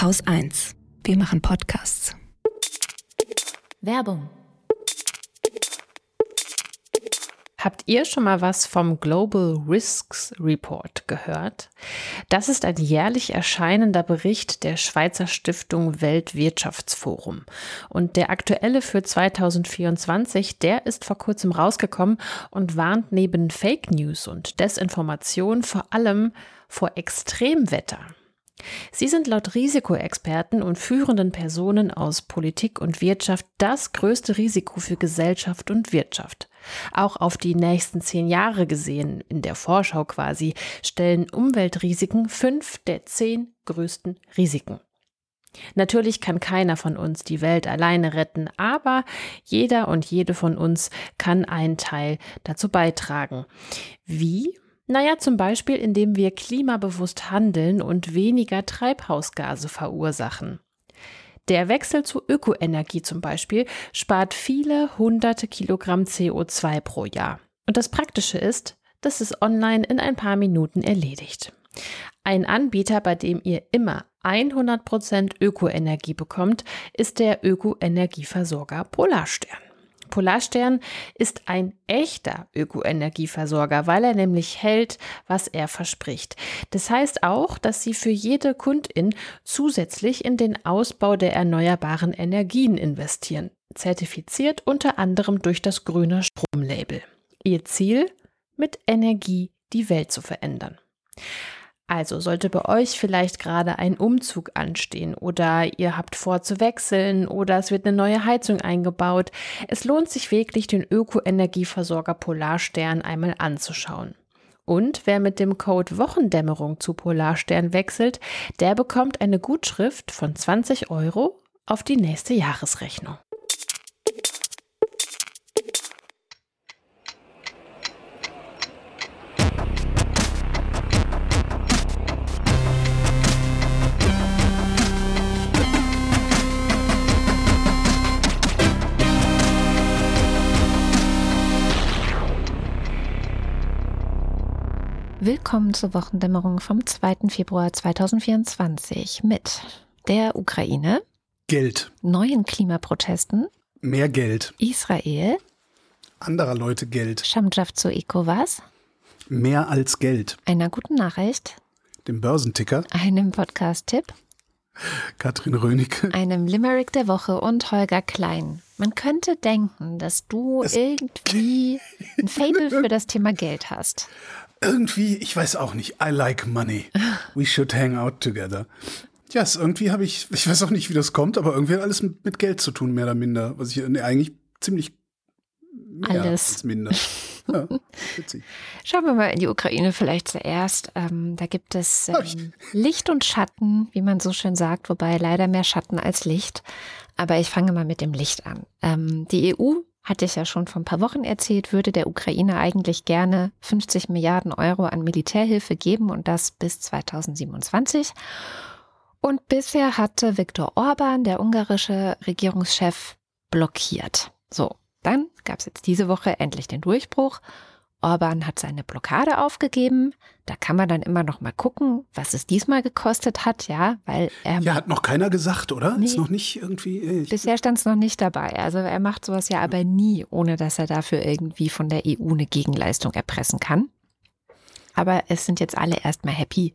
Haus 1. Wir machen Podcasts. Werbung. Habt ihr schon mal was vom Global Risks Report gehört? Das ist ein jährlich erscheinender Bericht der Schweizer Stiftung Weltwirtschaftsforum. Und der aktuelle für 2024, der ist vor kurzem rausgekommen und warnt neben Fake News und Desinformation vor allem vor Extremwetter. Sie sind laut Risikoexperten und führenden Personen aus Politik und Wirtschaft das größte Risiko für Gesellschaft und Wirtschaft. Auch auf die nächsten zehn Jahre gesehen, in der Vorschau quasi, stellen Umweltrisiken fünf der zehn größten Risiken. Natürlich kann keiner von uns die Welt alleine retten, aber jeder und jede von uns kann einen Teil dazu beitragen. Wie? Naja, zum Beispiel, indem wir klimabewusst handeln und weniger Treibhausgase verursachen. Der Wechsel zu Ökoenergie zum Beispiel spart viele hunderte Kilogramm CO2 pro Jahr. Und das Praktische ist, das ist online in ein paar Minuten erledigt. Ein Anbieter, bei dem ihr immer 100% Ökoenergie bekommt, ist der Ökoenergieversorger Polarstern. Polarstern ist ein echter Ökoenergieversorger, weil er nämlich hält, was er verspricht. Das heißt auch, dass sie für jede Kundin zusätzlich in den Ausbau der erneuerbaren Energien investieren, zertifiziert unter anderem durch das grüne Stromlabel. Ihr Ziel? Mit Energie die Welt zu verändern. Also sollte bei euch vielleicht gerade ein Umzug anstehen oder ihr habt vor zu wechseln oder es wird eine neue Heizung eingebaut. Es lohnt sich wirklich, den Ökoenergieversorger Polarstern einmal anzuschauen. Und wer mit dem Code Wochendämmerung zu Polarstern wechselt, der bekommt eine Gutschrift von 20 Euro auf die nächste Jahresrechnung. Willkommen zur Wochendämmerung vom 2. Februar 2024 mit der Ukraine, Geld, neuen Klimaprotesten, mehr Geld, Israel, anderer Leute Geld, Schamdraft zu ECOWAS, mehr als Geld, einer guten Nachricht, dem Börsenticker, einem Podcast-Tipp, Katrin Rönecke, einem Limerick der Woche und Holger Klein. Man könnte denken, dass du Es- irgendwie ein Fable für das Thema Geld hast. Irgendwie, ich weiß auch nicht, I like money. We should hang out together. Ja, es irgendwie habe ich, ich weiß auch nicht, wie das kommt, aber irgendwie hat alles mit, Geld zu tun, mehr oder minder. Was ich nee, eigentlich ziemlich mehr Alles. als minder. Ja, witzig. Schauen wir mal in die Ukraine vielleicht zuerst. Ähm, da gibt es ähm, Licht und Schatten, wie man so schön sagt, wobei leider mehr Schatten als Licht. Aber ich fange mal mit dem Licht an. Ähm, die EU, hatte ich ja schon vor ein paar Wochen erzählt, würde der Ukraine eigentlich gerne 50 Milliarden Euro an Militärhilfe geben und das bis 2027. Und bisher hatte Viktor Orban, der ungarische Regierungschef, blockiert. So, dann gab es jetzt diese Woche endlich den Durchbruch. Orban hat seine Blockade aufgegeben. Da kann man dann immer noch mal gucken, was es diesmal gekostet hat, ja, weil er Ja, hat noch keiner gesagt, oder? Nee. Ist noch nicht irgendwie. äh, bisher stand es noch nicht dabei. Also er macht sowas ja aber nie, ohne dass er dafür irgendwie von der EU eine Gegenleistung erpressen kann. Aber es sind jetzt alle erstmal happy,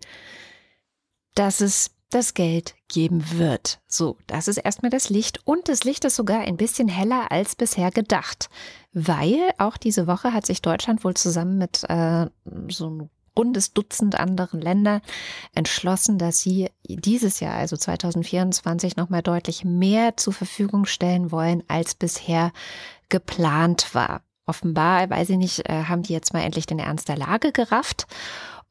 dass es das Geld geben wird. So, das ist erstmal das Licht. Und das Licht ist sogar ein bisschen heller als bisher gedacht. Weil auch diese Woche hat sich Deutschland wohl zusammen mit äh, so ein rundes Dutzend anderen Länder entschlossen, dass sie dieses Jahr, also 2024, nochmal deutlich mehr zur Verfügung stellen wollen, als bisher geplant war. Offenbar, weiß ich nicht, äh, haben die jetzt mal endlich den Ernst der Lage gerafft.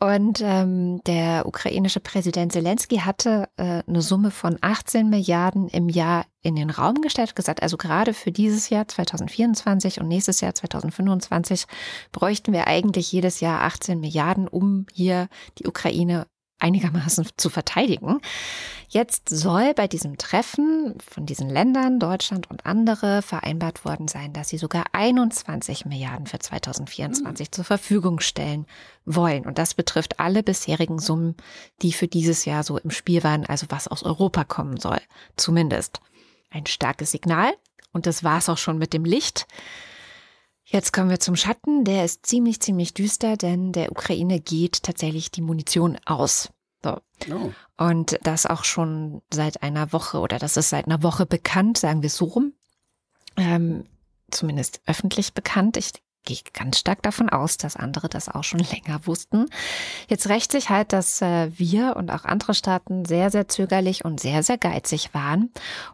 Und ähm, der ukrainische Präsident Zelensky hatte äh, eine Summe von 18 Milliarden im Jahr in den Raum gestellt, gesagt, also gerade für dieses Jahr 2024 und nächstes Jahr 2025 bräuchten wir eigentlich jedes Jahr 18 Milliarden, um hier die Ukraine einigermaßen zu verteidigen. Jetzt soll bei diesem Treffen von diesen Ländern, Deutschland und andere, vereinbart worden sein, dass sie sogar 21 Milliarden für 2024 mhm. zur Verfügung stellen wollen. Und das betrifft alle bisherigen Summen, die für dieses Jahr so im Spiel waren, also was aus Europa kommen soll, zumindest. Ein starkes Signal. Und das war es auch schon mit dem Licht. Jetzt kommen wir zum Schatten. Der ist ziemlich, ziemlich düster, denn der Ukraine geht tatsächlich die Munition aus. Oh. Und das auch schon seit einer Woche oder das ist seit einer Woche bekannt, sagen wir so rum. Ähm, zumindest öffentlich bekannt. Ich gehe ganz stark davon aus, dass andere das auch schon länger wussten. Jetzt rächt sich halt, dass äh, wir und auch andere Staaten sehr, sehr zögerlich und sehr, sehr geizig waren.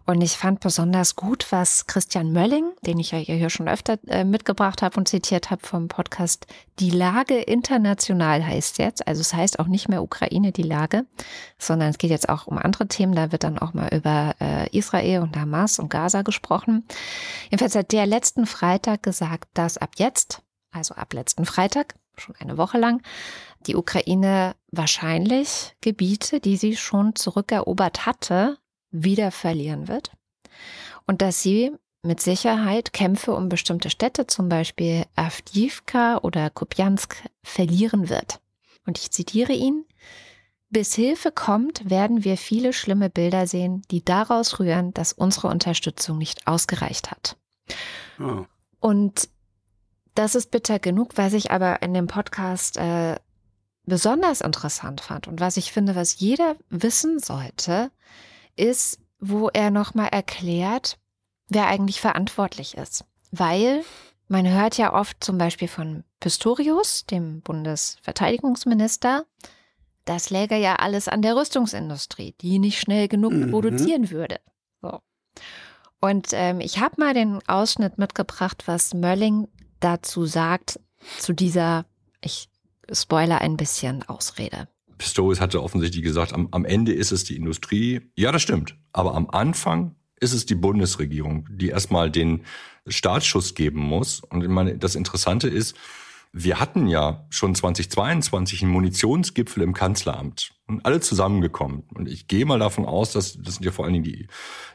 Und ich fand besonders gut, was Christian Mölling, den ich ja hier schon öfter äh, mitgebracht habe und zitiert habe vom Podcast Die Lage international heißt jetzt. Also es heißt auch nicht mehr Ukraine die Lage, sondern es geht jetzt auch um andere Themen. Da wird dann auch mal über äh, Israel und Hamas und Gaza gesprochen. Jedenfalls hat der letzten Freitag gesagt, dass ab jetzt, also ab letzten Freitag, schon eine Woche lang, die Ukraine wahrscheinlich Gebiete, die sie schon zurückerobert hatte, wieder verlieren wird. Und dass sie mit Sicherheit Kämpfe um bestimmte Städte, zum Beispiel Avdivka oder Kupjansk, verlieren wird. Und ich zitiere ihn. Bis Hilfe kommt, werden wir viele schlimme Bilder sehen, die daraus rühren, dass unsere Unterstützung nicht ausgereicht hat. Oh. Und das ist bitter genug, was ich aber in dem Podcast äh, besonders interessant fand und was ich finde, was jeder wissen sollte, ist, wo er nochmal erklärt, wer eigentlich verantwortlich ist. Weil man hört ja oft zum Beispiel von Pistorius, dem Bundesverteidigungsminister, das läge ja alles an der Rüstungsindustrie, die nicht schnell genug mhm. produzieren würde. So. Und ähm, ich habe mal den Ausschnitt mitgebracht, was Mölling dazu sagt, zu dieser, ich spoiler ein bisschen, Ausrede. Pistorius hatte offensichtlich gesagt, am, am Ende ist es die Industrie. Ja, das stimmt. Aber am Anfang ist es die Bundesregierung, die erstmal den Startschuss geben muss. Und ich meine, das Interessante ist, wir hatten ja schon 2022 einen Munitionsgipfel im Kanzleramt und alle zusammengekommen. Und ich gehe mal davon aus, dass das sind ja vor allen Dingen die,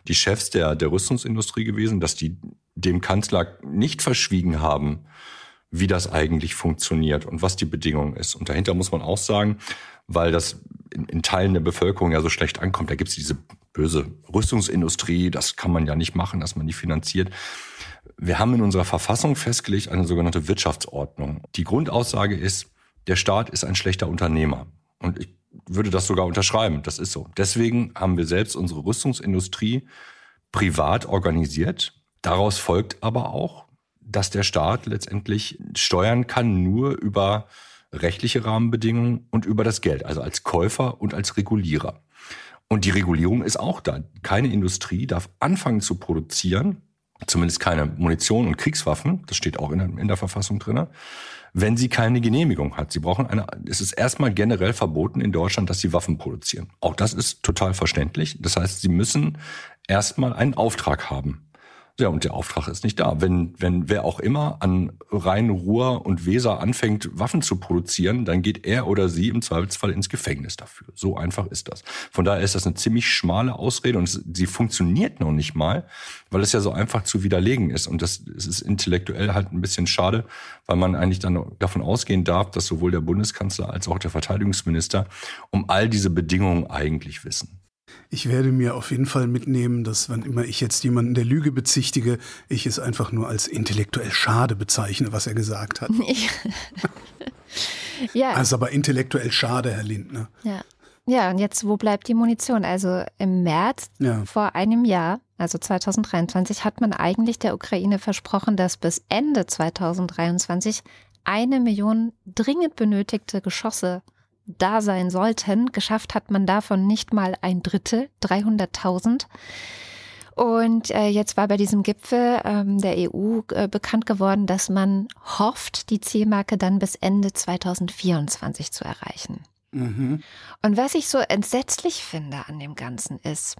die Chefs der, der Rüstungsindustrie gewesen, dass die dem Kanzler nicht verschwiegen haben, wie das eigentlich funktioniert und was die Bedingung ist. Und dahinter muss man auch sagen, weil das in, in Teilen der Bevölkerung ja so schlecht ankommt, da gibt es diese böse Rüstungsindustrie, das kann man ja nicht machen, dass man die finanziert. Wir haben in unserer Verfassung festgelegt eine sogenannte Wirtschaftsordnung. Die Grundaussage ist, der Staat ist ein schlechter Unternehmer. Und ich würde das sogar unterschreiben. Das ist so. Deswegen haben wir selbst unsere Rüstungsindustrie privat organisiert. Daraus folgt aber auch, dass der Staat letztendlich steuern kann nur über rechtliche Rahmenbedingungen und über das Geld, also als Käufer und als Regulierer. Und die Regulierung ist auch da. Keine Industrie darf anfangen zu produzieren, zumindest keine Munition und Kriegswaffen, das steht auch in der, in der Verfassung drin, wenn sie keine Genehmigung hat. Sie brauchen eine, es ist erstmal generell verboten in Deutschland, dass sie Waffen produzieren. Auch das ist total verständlich. Das heißt, sie müssen erstmal einen Auftrag haben. Ja, und der Auftrag ist nicht da. Wenn, wenn wer auch immer an Rhein, Ruhr und Weser anfängt, Waffen zu produzieren, dann geht er oder sie im Zweifelsfall ins Gefängnis dafür. So einfach ist das. Von daher ist das eine ziemlich schmale Ausrede und sie funktioniert noch nicht mal, weil es ja so einfach zu widerlegen ist. Und das es ist intellektuell halt ein bisschen schade, weil man eigentlich dann davon ausgehen darf, dass sowohl der Bundeskanzler als auch der Verteidigungsminister um all diese Bedingungen eigentlich wissen. Ich werde mir auf jeden Fall mitnehmen, dass wann immer ich jetzt jemanden der Lüge bezichtige, ich es einfach nur als intellektuell schade bezeichne, was er gesagt hat. ja. Also aber intellektuell schade, Herr Lindner. Ja. Ja, und jetzt, wo bleibt die Munition? Also im März ja. vor einem Jahr, also 2023, hat man eigentlich der Ukraine versprochen, dass bis Ende 2023 eine Million dringend benötigte Geschosse da sein sollten. Geschafft hat man davon nicht mal ein Drittel, 300.000. Und äh, jetzt war bei diesem Gipfel ähm, der EU äh, bekannt geworden, dass man hofft, die Zielmarke dann bis Ende 2024 zu erreichen. Mhm. Und was ich so entsetzlich finde an dem Ganzen ist,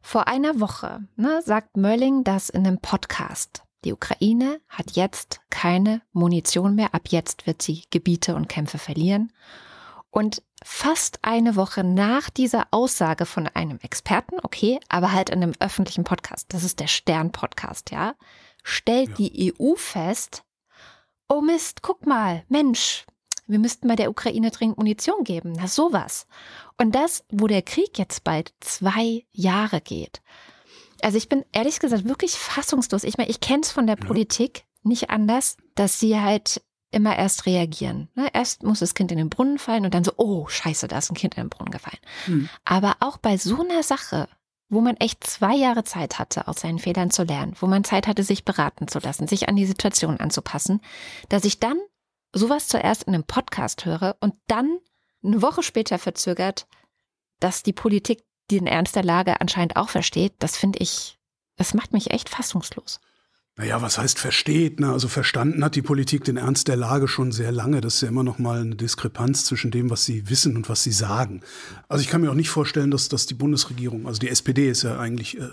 vor einer Woche ne, sagt Mölling das in einem Podcast. Die Ukraine hat jetzt keine Munition mehr. Ab jetzt wird sie Gebiete und Kämpfe verlieren. Und fast eine Woche nach dieser Aussage von einem Experten, okay, aber halt in einem öffentlichen Podcast, das ist der Stern-Podcast, ja, stellt Ja. die EU fest, oh Mist, guck mal, Mensch, wir müssten bei der Ukraine dringend Munition geben, na sowas. Und das, wo der Krieg jetzt bald zwei Jahre geht. Also ich bin ehrlich gesagt wirklich fassungslos. Ich meine, ich kenne es von der Ja. Politik nicht anders, dass sie halt immer erst reagieren. Ne? Erst muss das Kind in den Brunnen fallen und dann so, oh scheiße, da ist ein Kind in den Brunnen gefallen. Hm. Aber auch bei so einer Sache, wo man echt zwei Jahre Zeit hatte, aus seinen Fehlern zu lernen, wo man Zeit hatte, sich beraten zu lassen, sich an die Situation anzupassen, dass ich dann sowas zuerst in einem Podcast höre und dann eine Woche später verzögert, dass die Politik den Ernst der Lage anscheinend auch versteht, das finde ich, das macht mich echt fassungslos. Naja, was heißt versteht? Ne? Also verstanden hat die Politik den Ernst der Lage schon sehr lange. Das ist ja immer noch mal eine Diskrepanz zwischen dem, was sie wissen und was sie sagen. Also ich kann mir auch nicht vorstellen, dass, dass die Bundesregierung, also die SPD ist ja eigentlich äh,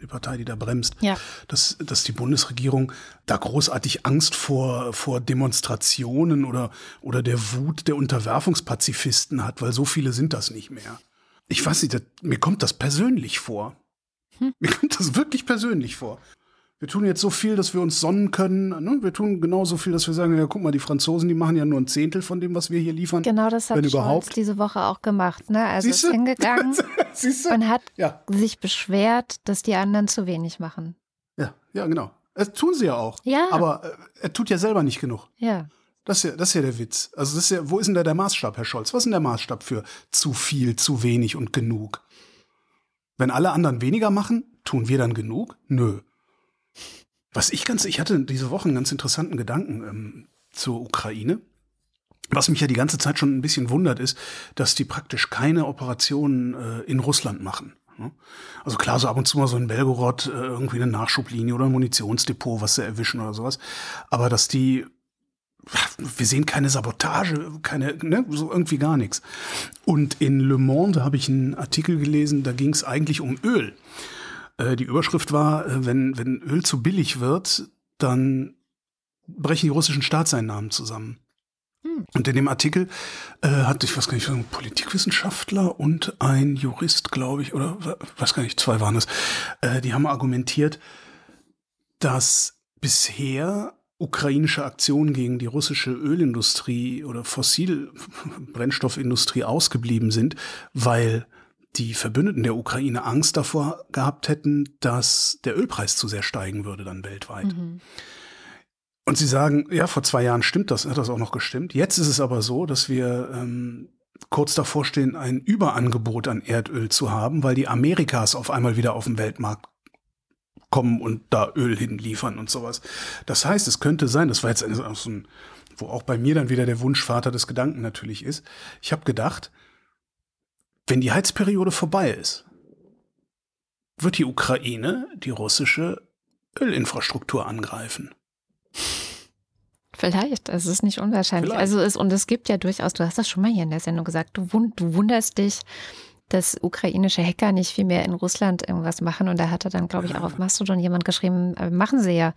die Partei, die da bremst, Ja. dass, dass die Bundesregierung da großartig Angst vor, vor Demonstrationen oder, oder der Wut der Unterwerfungspazifisten hat, weil so viele sind das nicht mehr. Ich weiß nicht, das, mir kommt das persönlich vor. Mir kommt das wirklich persönlich vor. Wir tun jetzt so viel, dass wir uns sonnen können. Ne? Wir tun genauso viel, dass wir sagen, ja, guck mal, die Franzosen, die machen ja nur ein Zehntel von dem, was wir hier liefern. Genau das hat Wenn Scholz überhaupt. diese Woche auch gemacht. Ne? Also ist Siehste? hingegangen Siehst du? und hat Ja, sich beschwert, dass die anderen zu wenig machen. ja, ja, genau. Das tun sie ja auch. Ja. Aber äh, er tut ja selber nicht genug. Ja. Das ist, ja, das ist ja der Witz. Also das ist ja, wo ist denn da der Maßstab, Herr Scholz? Was ist denn der Maßstab für zu viel, zu wenig und genug? Wenn alle anderen weniger machen, tun wir dann genug? Nö. Was ich ganz, ich hatte diese Woche einen ganz interessanten Gedanken ähm, zur Ukraine. Was mich ja die ganze Zeit schon ein bisschen wundert, ist, dass die praktisch keine Operationen äh, in Russland machen. ne? Also klar, so ab und zu mal so in Belgorod äh, irgendwie eine Nachschublinie oder ein Munitionsdepot, was sie erwischen oder sowas. Aber dass die wir sehen keine Sabotage, keine, ne, so irgendwie gar nichts. Und in Le Monde habe ich einen Artikel gelesen, da ging es eigentlich um Öl. Äh, die Überschrift war, äh, wenn, wenn Öl zu billig wird, dann brechen die russischen Staatseinnahmen zusammen. Und in dem Artikel äh, hat, ich weiß gar nicht, ein Politikwissenschaftler und ein Jurist, glaube ich, oder weiß gar nicht, zwei waren es, äh, die haben argumentiert, dass bisher ukrainische Aktionen gegen die russische Ölindustrie oder Fossilbrennstoffindustrie ausgeblieben sind, weil die Verbündeten der Ukraine Angst davor gehabt hätten, dass der Ölpreis zu sehr steigen würde dann weltweit. Und sie sagen, ja, vor zwei Jahren stimmt das, hat das auch noch gestimmt. Jetzt ist es aber so, dass wir ähm, kurz davor stehen, ein Überangebot an Erdöl zu haben, weil die Amerikas auf einmal wieder auf den Weltmarkt kommen und da Öl hinliefern und sowas. Das heißt, es könnte sein, das war jetzt auch so ein, wo auch bei mir dann wieder der Wunschvater des Gedanken natürlich ist. Ich habe gedacht, wenn die Heizperiode vorbei ist, wird die Ukraine die russische Ölinfrastruktur angreifen. Vielleicht, es ist nicht unwahrscheinlich. Vielleicht. Also es, und es gibt ja durchaus, du hast das schon mal hier in der Sendung gesagt, du, wund, du wunderst dich, dass ukrainische Hacker nicht viel mehr in Russland irgendwas machen. Und da hatte dann, glaube ich, auch auf Mastodon jemand geschrieben, äh, machen sie ja.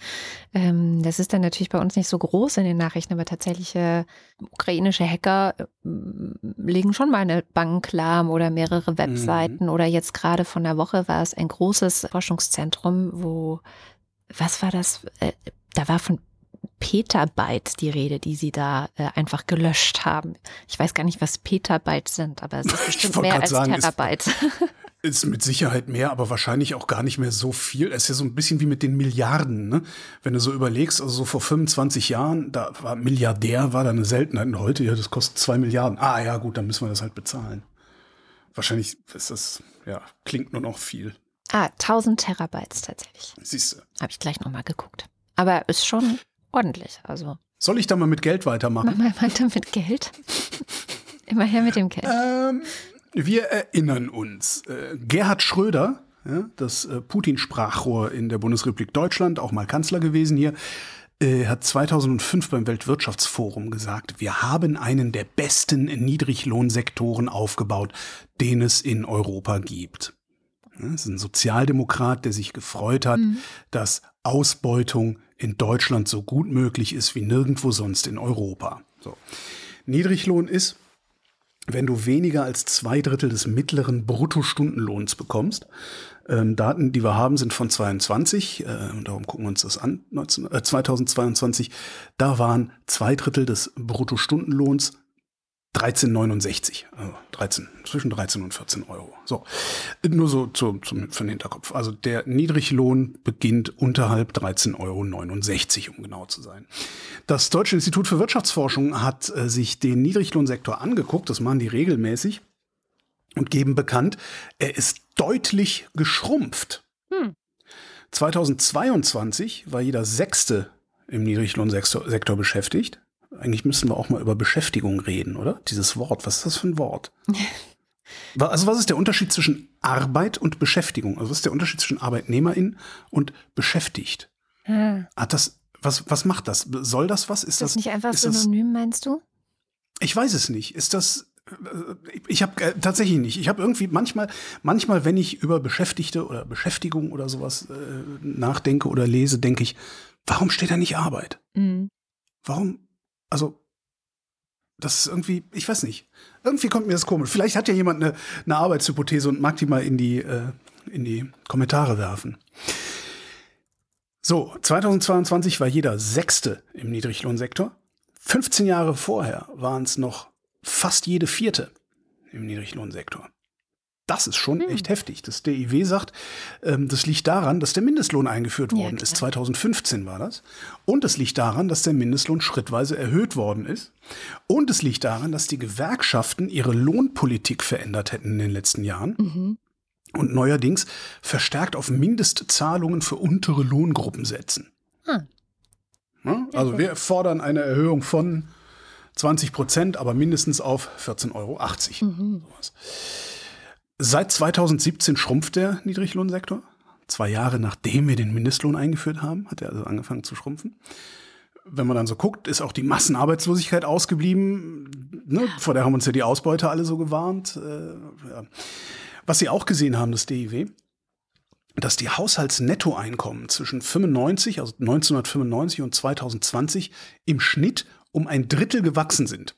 Ähm, das ist dann natürlich bei uns nicht so groß in den Nachrichten, aber tatsächlich äh, ukrainische Hacker äh, legen schon mal eine Bank lahm oder mehrere Webseiten. Oder jetzt gerade von der Woche war es ein großes Forschungszentrum, wo, was war das? Äh, da war von Petabytes die Rede, die sie da äh, einfach gelöscht haben. Ich weiß gar nicht, was Petabytes sind, aber es ist bestimmt mehr als sagen, ist- Terabytes. Ist mit Sicherheit mehr, aber wahrscheinlich auch gar nicht mehr so viel. Es ist ja so ein bisschen wie mit den Milliarden, ne? Wenn du so überlegst, also so vor 25 Jahren, da war Milliardär, war da eine Seltenheit und heute, ja, das kostet zwei Milliarden. Ah ja, gut, dann müssen wir das halt bezahlen. Wahrscheinlich ist das, ja, klingt nur noch viel. ah, 1000 Terabytes tatsächlich. Siehst du. Habe ich gleich nochmal geguckt. Aber ist schon ordentlich. Also Soll ich da mal mit Geld weitermachen? mach mal weiter mit Geld. Immer her mit dem Geld. Ähm, wir erinnern uns. Äh, Gerhard Schröder, das äh, Putin-Sprachrohr in der Bundesrepublik Deutschland, auch mal Kanzler gewesen hier, äh, hat 2005 beim Weltwirtschaftsforum gesagt, wir haben einen der besten Niedriglohnsektoren aufgebaut, den es in Europa gibt. Das ist ein Sozialdemokrat, der sich gefreut hat, dass Ausbeutung in Deutschland so gut möglich ist wie nirgendwo sonst in Europa. So. Niedriglohn ist, wenn du weniger als zwei Drittel des mittleren Bruttostundenlohns bekommst. Ähm, Daten, die wir haben, sind von 22, äh, darum gucken wir uns das an, 19, äh, 2022. Da waren zwei Drittel des Bruttostundenlohns 13,69, also 13, zwischen 13 und 14 Euro. So, nur so zu, zum, für den Hinterkopf. Also der Niedriglohn beginnt unterhalb 13,69 Euro, um genau zu sein. Das Deutsche Institut für Wirtschaftsforschung hat äh, sich den Niedriglohnsektor angeguckt, das machen die regelmäßig, und geben bekannt, er ist deutlich geschrumpft. Hm. 2022 war jeder Sechste im Niedriglohnsektor Sektor beschäftigt. Eigentlich müssen wir auch mal über Beschäftigung reden, oder? Dieses Wort, was ist das für ein Wort? also was ist der Unterschied zwischen Arbeit und Beschäftigung? Also was ist der Unterschied zwischen Arbeitnehmerin und beschäftigt? Hm. Hat das, was, was macht das? Soll das was? Ist, ist das, das nicht einfach synonym, das, meinst du? Ich weiß es nicht. Ist das, ich habe äh, tatsächlich nicht. Ich habe irgendwie manchmal, manchmal, wenn ich über Beschäftigte oder Beschäftigung oder sowas äh, nachdenke oder lese, denke ich, warum steht da nicht Arbeit? Mhm. Warum also, das ist irgendwie, ich weiß nicht. Irgendwie kommt mir das komisch. Vielleicht hat ja jemand eine, eine Arbeitshypothese und mag die mal in die, äh, in die Kommentare werfen. So, 2022 war jeder Sechste im Niedriglohnsektor. 15 Jahre vorher waren es noch fast jede Vierte im Niedriglohnsektor. Das ist schon hm. echt heftig. Das DIW sagt, ähm, das liegt daran, dass der Mindestlohn eingeführt worden ja, ist. 2015 war das. Und es liegt daran, dass der Mindestlohn schrittweise erhöht worden ist. Und es liegt daran, dass die Gewerkschaften ihre Lohnpolitik verändert hätten in den letzten Jahren. Mhm. Und neuerdings verstärkt auf Mindestzahlungen für untere Lohngruppen setzen. Hm. Ja, also wir fordern eine Erhöhung von 20 Prozent, aber mindestens auf 14,80 Euro. Mhm. Sowas. Seit 2017 schrumpft der Niedriglohnsektor. Zwei Jahre nachdem wir den Mindestlohn eingeführt haben, hat er also angefangen zu schrumpfen. Wenn man dann so guckt, ist auch die Massenarbeitslosigkeit ausgeblieben. Ne? Vor der haben uns ja die Ausbeuter alle so gewarnt. Äh. Was Sie auch gesehen haben, das DIW, dass die Haushaltsnettoeinkommen zwischen 95, also 1995 und 2020 im Schnitt um ein Drittel gewachsen sind.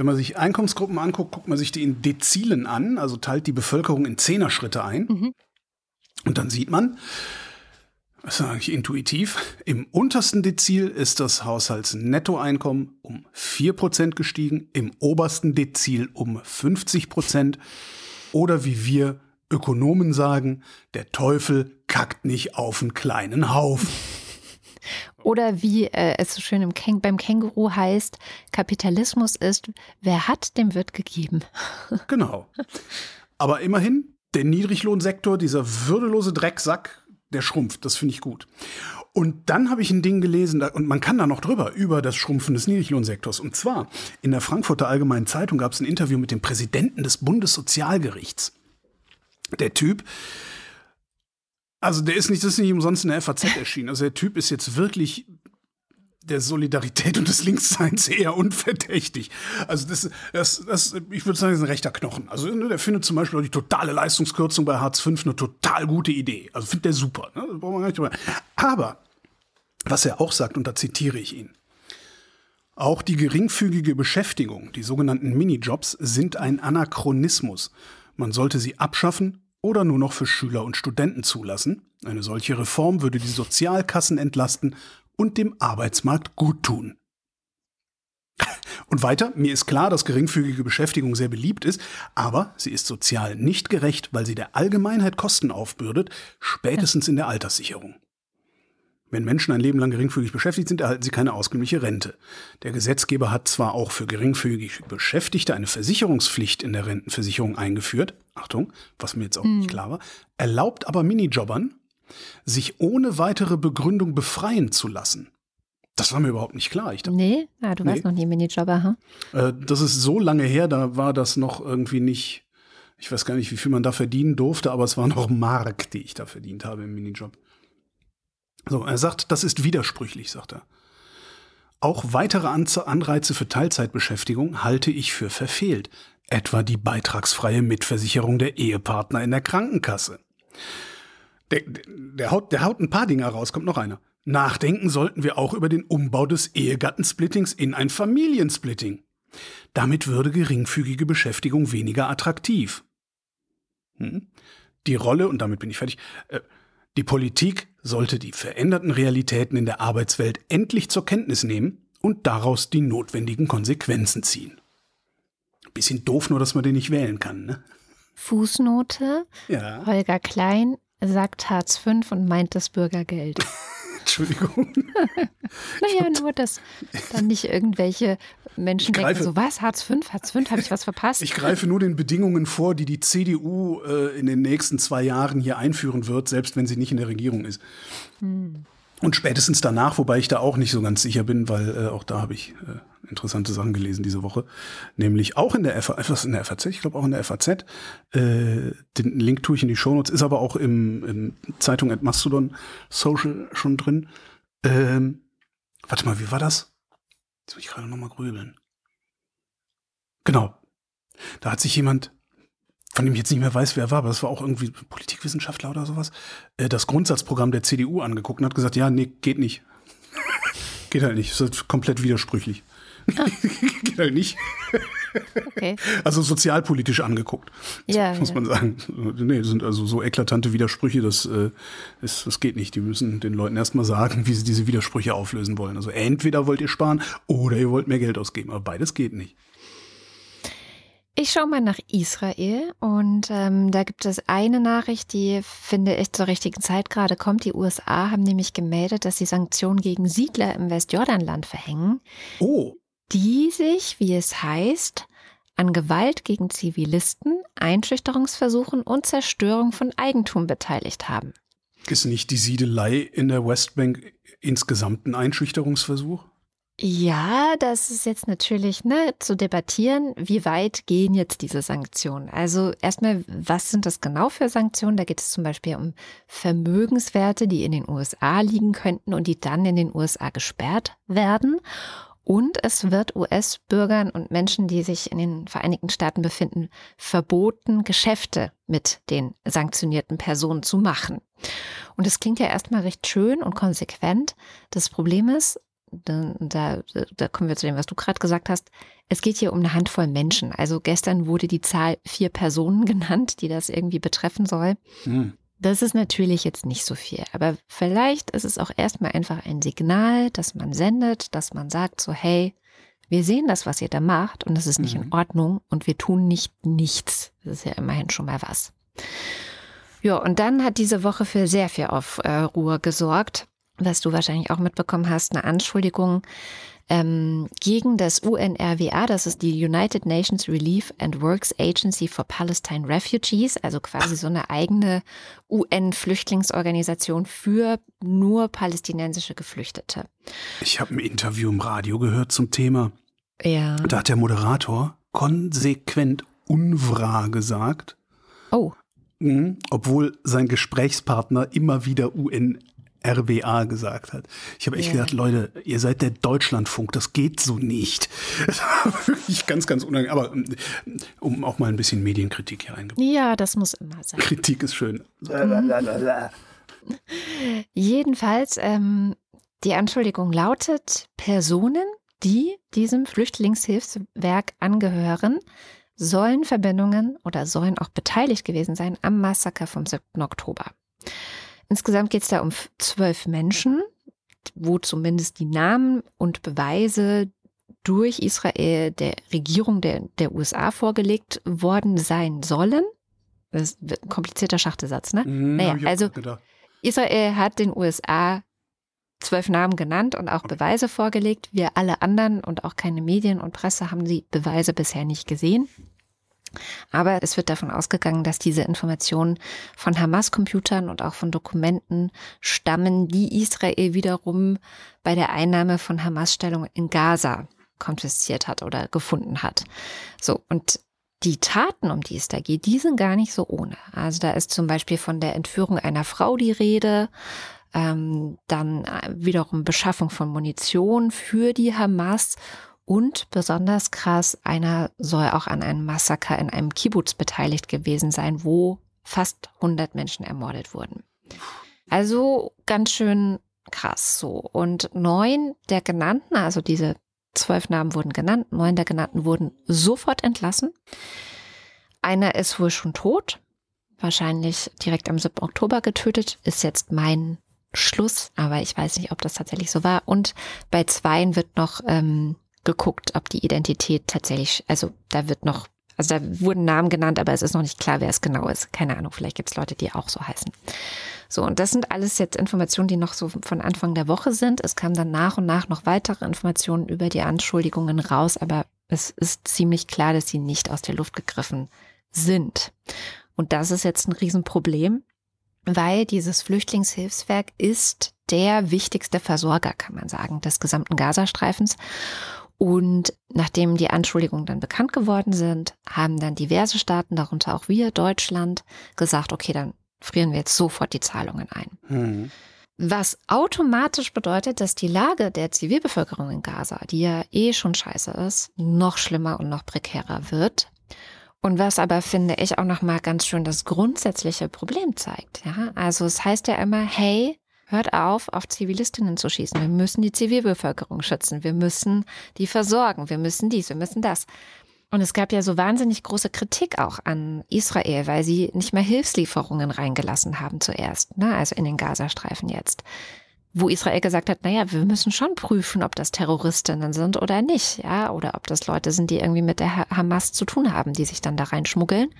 Wenn man sich Einkommensgruppen anguckt, guckt man sich die in Dezilen an, also teilt die Bevölkerung in Zehnerschritte ein. Mhm. Und dann sieht man, das ist eigentlich intuitiv, im untersten Dezil ist das Haushaltsnettoeinkommen um 4% gestiegen, im obersten Dezil um 50%. Oder wie wir Ökonomen sagen, der Teufel kackt nicht auf einen kleinen Haufen. Oder wie äh, es so schön Käng beim Känguru heißt, Kapitalismus ist, wer hat, dem wird gegeben. Genau. Aber immerhin, der Niedriglohnsektor, dieser würdelose Drecksack, der schrumpft. Das finde ich gut. Und dann habe ich ein Ding gelesen, und man kann da noch drüber, über das Schrumpfen des Niedriglohnsektors. Und zwar in der Frankfurter Allgemeinen Zeitung gab es ein Interview mit dem Präsidenten des Bundessozialgerichts. Der Typ also der ist nicht, das ist nicht umsonst in der FAZ erschienen. Also der Typ ist jetzt wirklich der Solidarität und des Linksseins eher unverdächtig. Also das, das, das ich würde sagen, das ist ein rechter Knochen. Also ne, der findet zum Beispiel auch die totale Leistungskürzung bei Hartz V eine total gute Idee. Also findet der super. Ne? Braucht man gar nicht drüber. Aber was er auch sagt, und da zitiere ich ihn. Auch die geringfügige Beschäftigung, die sogenannten Minijobs, sind ein Anachronismus. Man sollte sie abschaffen oder nur noch für Schüler und Studenten zulassen. Eine solche Reform würde die Sozialkassen entlasten und dem Arbeitsmarkt guttun. Und weiter, mir ist klar, dass geringfügige Beschäftigung sehr beliebt ist, aber sie ist sozial nicht gerecht, weil sie der Allgemeinheit Kosten aufbürdet, spätestens in der Alterssicherung. Wenn Menschen ein Leben lang geringfügig beschäftigt sind, erhalten sie keine auskömmliche Rente. Der Gesetzgeber hat zwar auch für geringfügig Beschäftigte eine Versicherungspflicht in der Rentenversicherung eingeführt, Achtung, was mir jetzt auch mhm. nicht klar war, erlaubt aber Minijobbern, sich ohne weitere Begründung befreien zu lassen. Das war mir überhaupt nicht klar. Ich dachte, nee, ja, du nee. warst noch nie Minijobber, hm? Äh, das ist so lange her, da war das noch irgendwie nicht, ich weiß gar nicht, wie viel man da verdienen durfte, aber es war noch Mark, die ich da verdient habe im Minijob. So, er sagt, das ist widersprüchlich, sagt er. Auch weitere Anreize für Teilzeitbeschäftigung halte ich für verfehlt, etwa die beitragsfreie Mitversicherung der Ehepartner in der Krankenkasse. Der, der, haut, der haut ein paar Dinge raus, kommt noch einer. Nachdenken sollten wir auch über den Umbau des Ehegattensplittings in ein Familiensplitting. Damit würde geringfügige Beschäftigung weniger attraktiv. Hm? Die Rolle, und damit bin ich fertig, äh, die Politik sollte die veränderten Realitäten in der Arbeitswelt endlich zur Kenntnis nehmen und daraus die notwendigen Konsequenzen ziehen. Bisschen doof nur, dass man den nicht wählen kann, ne? Fußnote. Ja. Holger Klein sagt Hartz V und meint das Bürgergeld. Entschuldigung. Naja, nur, dass dann nicht irgendwelche Menschen Ich denken, greife- so was, Hartz V, Hartz V, habe ich was verpasst? Ich greife nur den Bedingungen vor, die die CDU äh, in den nächsten zwei Jahren hier einführen wird, selbst wenn sie nicht in der Regierung ist. Und spätestens danach, wobei ich da auch nicht so ganz sicher bin, weil äh, auch da habe ich äh, interessante Sachen gelesen diese Woche. Nämlich auch in der, FA, was in der FAZ, ich glaube auch in der FAZ. Äh, den Link tue ich in die Shownotes, ist aber auch im, im Zeitung at Mastodon Social schon drin. Ähm, warte mal, wie war das? Jetzt muss ich gerade noch mal grübeln. Genau. Da hat sich jemand, von dem ich jetzt nicht mehr weiß, wer er war, aber das war auch irgendwie Politikwissenschaftler oder sowas, äh, das Grundsatzprogramm der CDU angeguckt und hat gesagt, ja, nee, geht nicht. geht halt nicht. Ist halt komplett widersprüchlich. geht halt nicht. Okay. Also sozialpolitisch angeguckt, Ja, muss ja. man sagen. Nee, das sind also so eklatante Widersprüche, das, äh, das, das geht nicht. Die müssen den Leuten erstmal sagen, wie sie diese Widersprüche auflösen wollen. Also entweder wollt ihr sparen oder ihr wollt mehr Geld ausgeben, aber beides geht nicht. Ich schaue mal nach Israel und ähm, da gibt es eine Nachricht, die finde ich zur richtigen Zeit gerade kommt. Die USA haben nämlich gemeldet, dass sie Sanktionen gegen Siedler im Westjordanland verhängen, Oh, die sich, wie es heißt, an Gewalt gegen Zivilisten, Einschüchterungsversuchen und Zerstörung von Eigentum beteiligt haben. Ist nicht die Siedelei in der Westbank insgesamt ein Einschüchterungsversuch? Ja, das ist jetzt natürlich ne, zu debattieren, wie weit gehen jetzt diese Sanktionen. Also erstmal, was sind das genau für Sanktionen? Da geht es zum Beispiel um Vermögenswerte, die in den USA liegen könnten und die dann in den USA gesperrt werden. Und es wird US-Bürgern und Menschen, die sich in den Vereinigten Staaten befinden, verboten, Geschäfte mit den sanktionierten Personen zu machen. Und das klingt ja erstmal recht schön und konsequent. Das Problem ist, da, da, da kommen wir zu dem, was du gerade gesagt hast. Es geht hier um eine Handvoll Menschen. Also gestern wurde die Zahl vier Personen genannt, die das irgendwie betreffen soll. Hm. Das ist natürlich jetzt nicht so viel, aber vielleicht ist es auch erstmal einfach ein Signal, dass man sendet, dass man sagt so, hey, wir sehen das, was ihr da macht und das ist nicht Mhm. in Ordnung und wir tun nicht nichts. Das ist ja immerhin schon mal was. Ja, und dann hat diese Woche für sehr viel Aufruhr gesorgt, was du wahrscheinlich auch mitbekommen hast, eine Anschuldigung ähm, gegen das UNRWA, das ist die United Nations Relief and Works Agency for Palestine Refugees, also quasi so eine eigene UN-Flüchtlingsorganisation für nur palästinensische Geflüchtete. Ich habe ein Interview im Radio gehört zum Thema. Ja. Da hat der Moderator konsequent UNWRA gesagt, Oh, mhm, obwohl sein Gesprächspartner immer wieder UNRWA gesagt hat. Ich habe echt Ja. gedacht, Leute, ihr seid der Deutschlandfunk, das geht so nicht. Das war wirklich ganz, ganz unangenehm. Aber ähm, um auch mal ein bisschen Medienkritik hier eingebaut. ja, das muss immer sein. Kritik ist schön. Jedenfalls, ähm, die Anschuldigung lautet, Personen, die diesem Flüchtlingshilfswerk angehören, sollen Verbindungen oder sollen auch beteiligt gewesen sein am Massaker vom 7. Oktober. Insgesamt geht es da um zwölf Menschen, wo zumindest die Namen und Beweise durch Israel der Regierung der, der USA vorgelegt worden sein sollen. Das ist ein komplizierter Schachtesatz, ne? Mhm, Naja, also-. Israel hat den USA zwölf Namen genannt und auch Beweise vorgelegt. Wir alle anderen und auch keine Medien und Presse haben die Beweise bisher nicht gesehen. Aber es wird davon ausgegangen, dass diese Informationen von Hamas-Computern und auch von Dokumenten stammen, die Israel wiederum bei der Einnahme von Hamas-Stellungen in Gaza konfisziert hat oder gefunden hat. So, und die Taten, um die es da geht, die sind gar nicht so ohne. Also da ist zum Beispiel von der Entführung einer Frau die Rede, ähm, dann äh, wiederum Beschaffung von Munition für die Hamas und besonders krass, einer soll auch an einem Massaker in einem Kibbutz beteiligt gewesen sein, wo fast 100 Menschen ermordet wurden. Also ganz schön krass so. Und neun der genannten, also diese Zwölf Namen wurden genannt, neun der genannten wurden sofort entlassen. Einer ist wohl schon tot, wahrscheinlich direkt am 7. Oktober getötet, ist jetzt mein Schluss, aber ich weiß nicht, ob das tatsächlich so war. Und bei zweien wird noch ähm, geguckt, ob die Identität tatsächlich, also da wird noch, also da wurden Namen genannt, aber es ist noch nicht klar, wer es genau ist. Keine Ahnung, vielleicht gibt es Leute, die auch so heißen. So, und das sind alles jetzt Informationen, die noch so von Anfang der Woche sind. Es kamen dann nach und nach noch weitere Informationen über die Anschuldigungen raus, aber es ist ziemlich klar, dass sie nicht aus der Luft gegriffen sind. Und das ist jetzt ein Riesenproblem, weil dieses Flüchtlingshilfswerk ist der wichtigste Versorger, kann man sagen, des gesamten Gazastreifens. Und nachdem die Anschuldigungen dann bekannt geworden sind, haben dann diverse Staaten, darunter auch wir, Deutschland, gesagt, okay, dann frieren wir jetzt sofort die Zahlungen ein. Mhm. Was automatisch bedeutet, dass die Lage der Zivilbevölkerung in Gaza, die ja eh schon scheiße ist, noch schlimmer und noch prekärer wird. Und was aber finde ich auch nochmal ganz schön das grundsätzliche Problem zeigt. Ja, also es heißt ja immer, hey, hört auf, auf Zivilistinnen zu schießen. Wir müssen die Zivilbevölkerung schützen. Wir müssen die versorgen. Wir müssen dies, wir müssen das. Und es gab ja so wahnsinnig große Kritik auch an Israel, weil sie nicht mehr Hilfslieferungen reingelassen haben zuerst, ne? also in den Gazastreifen jetzt. Wo Israel gesagt hat, naja, wir müssen schon prüfen, ob das Terroristinnen sind oder nicht, ja, oder ob das Leute sind, die irgendwie mit der Hamas zu tun haben, die sich dann da reinschmuggeln.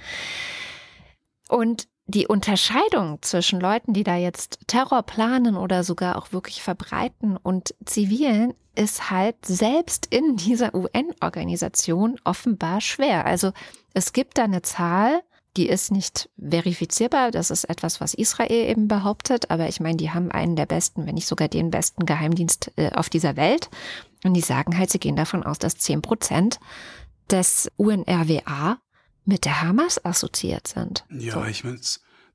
Und die Unterscheidung zwischen Leuten, die da jetzt Terror planen oder sogar auch wirklich verbreiten und Zivilen ist halt selbst in dieser UN-Organisation offenbar schwer. Also es gibt da eine Zahl, die ist nicht verifizierbar. Das ist etwas, was Israel eben behauptet. Aber ich meine, die haben einen der besten, wenn nicht sogar den besten Geheimdienst äh, auf dieser Welt. Und die sagen halt, sie gehen davon aus, dass 10 Prozent des UNRWA mit der Hamas assoziiert sind. Ja, so. ich meine,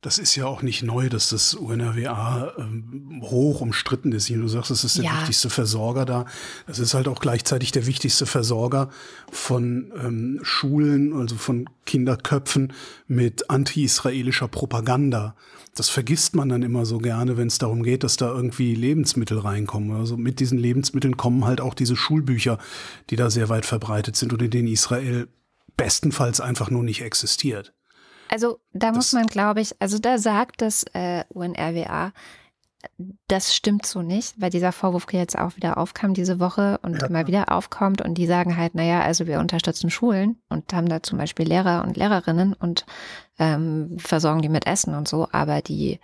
das ist ja auch nicht neu, dass das UNRWA ähm, hoch umstritten ist. Wie du sagst, es ist der ja. wichtigste Versorger da. Es ist halt auch gleichzeitig der wichtigste Versorger von ähm, Schulen, also von Kinderköpfen mit anti-israelischer Propaganda. Das vergisst man dann immer so gerne, wenn es darum geht, dass da irgendwie Lebensmittel reinkommen. Also mit diesen Lebensmitteln kommen halt auch diese Schulbücher, die da sehr weit verbreitet sind und in denen Israel bestenfalls einfach nur nicht existiert. Also da das muss man, glaube ich, also da sagt das äh, UNRWA, das stimmt so nicht, weil dieser Vorwurf jetzt auch wieder aufkam diese Woche und ja. immer wieder aufkommt und die sagen halt, naja, also wir unterstützen Schulen und haben da zum Beispiel Lehrer und Lehrerinnen und ähm, versorgen die mit Essen und so, aber die